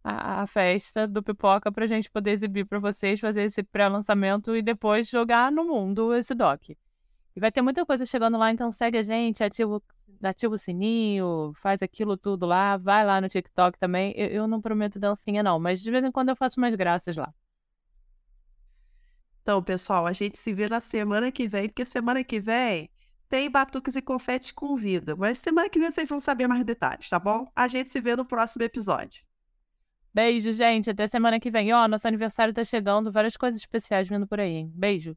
a, a festa do Pipoca pra gente poder exibir pra vocês, fazer esse pré-lançamento e depois jogar no mundo esse doc. E vai ter muita coisa chegando lá, então segue a gente, ativa, o- ativa o sininho, faz aquilo tudo lá, vai lá no TikTok também. Eu, eu não prometo dancinha, não, mas de vez em quando eu faço umas graças lá. Então, pessoal, a gente se vê na semana que vem, porque semana que vem tem batuques e confetes com vida. Mas semana que vem vocês vão saber mais detalhes, tá bom? A gente se vê no próximo episódio. Beijo, gente. Até semana que vem. Ó, nosso aniversário tá chegando. Várias coisas especiais vindo por aí, hein? Beijo.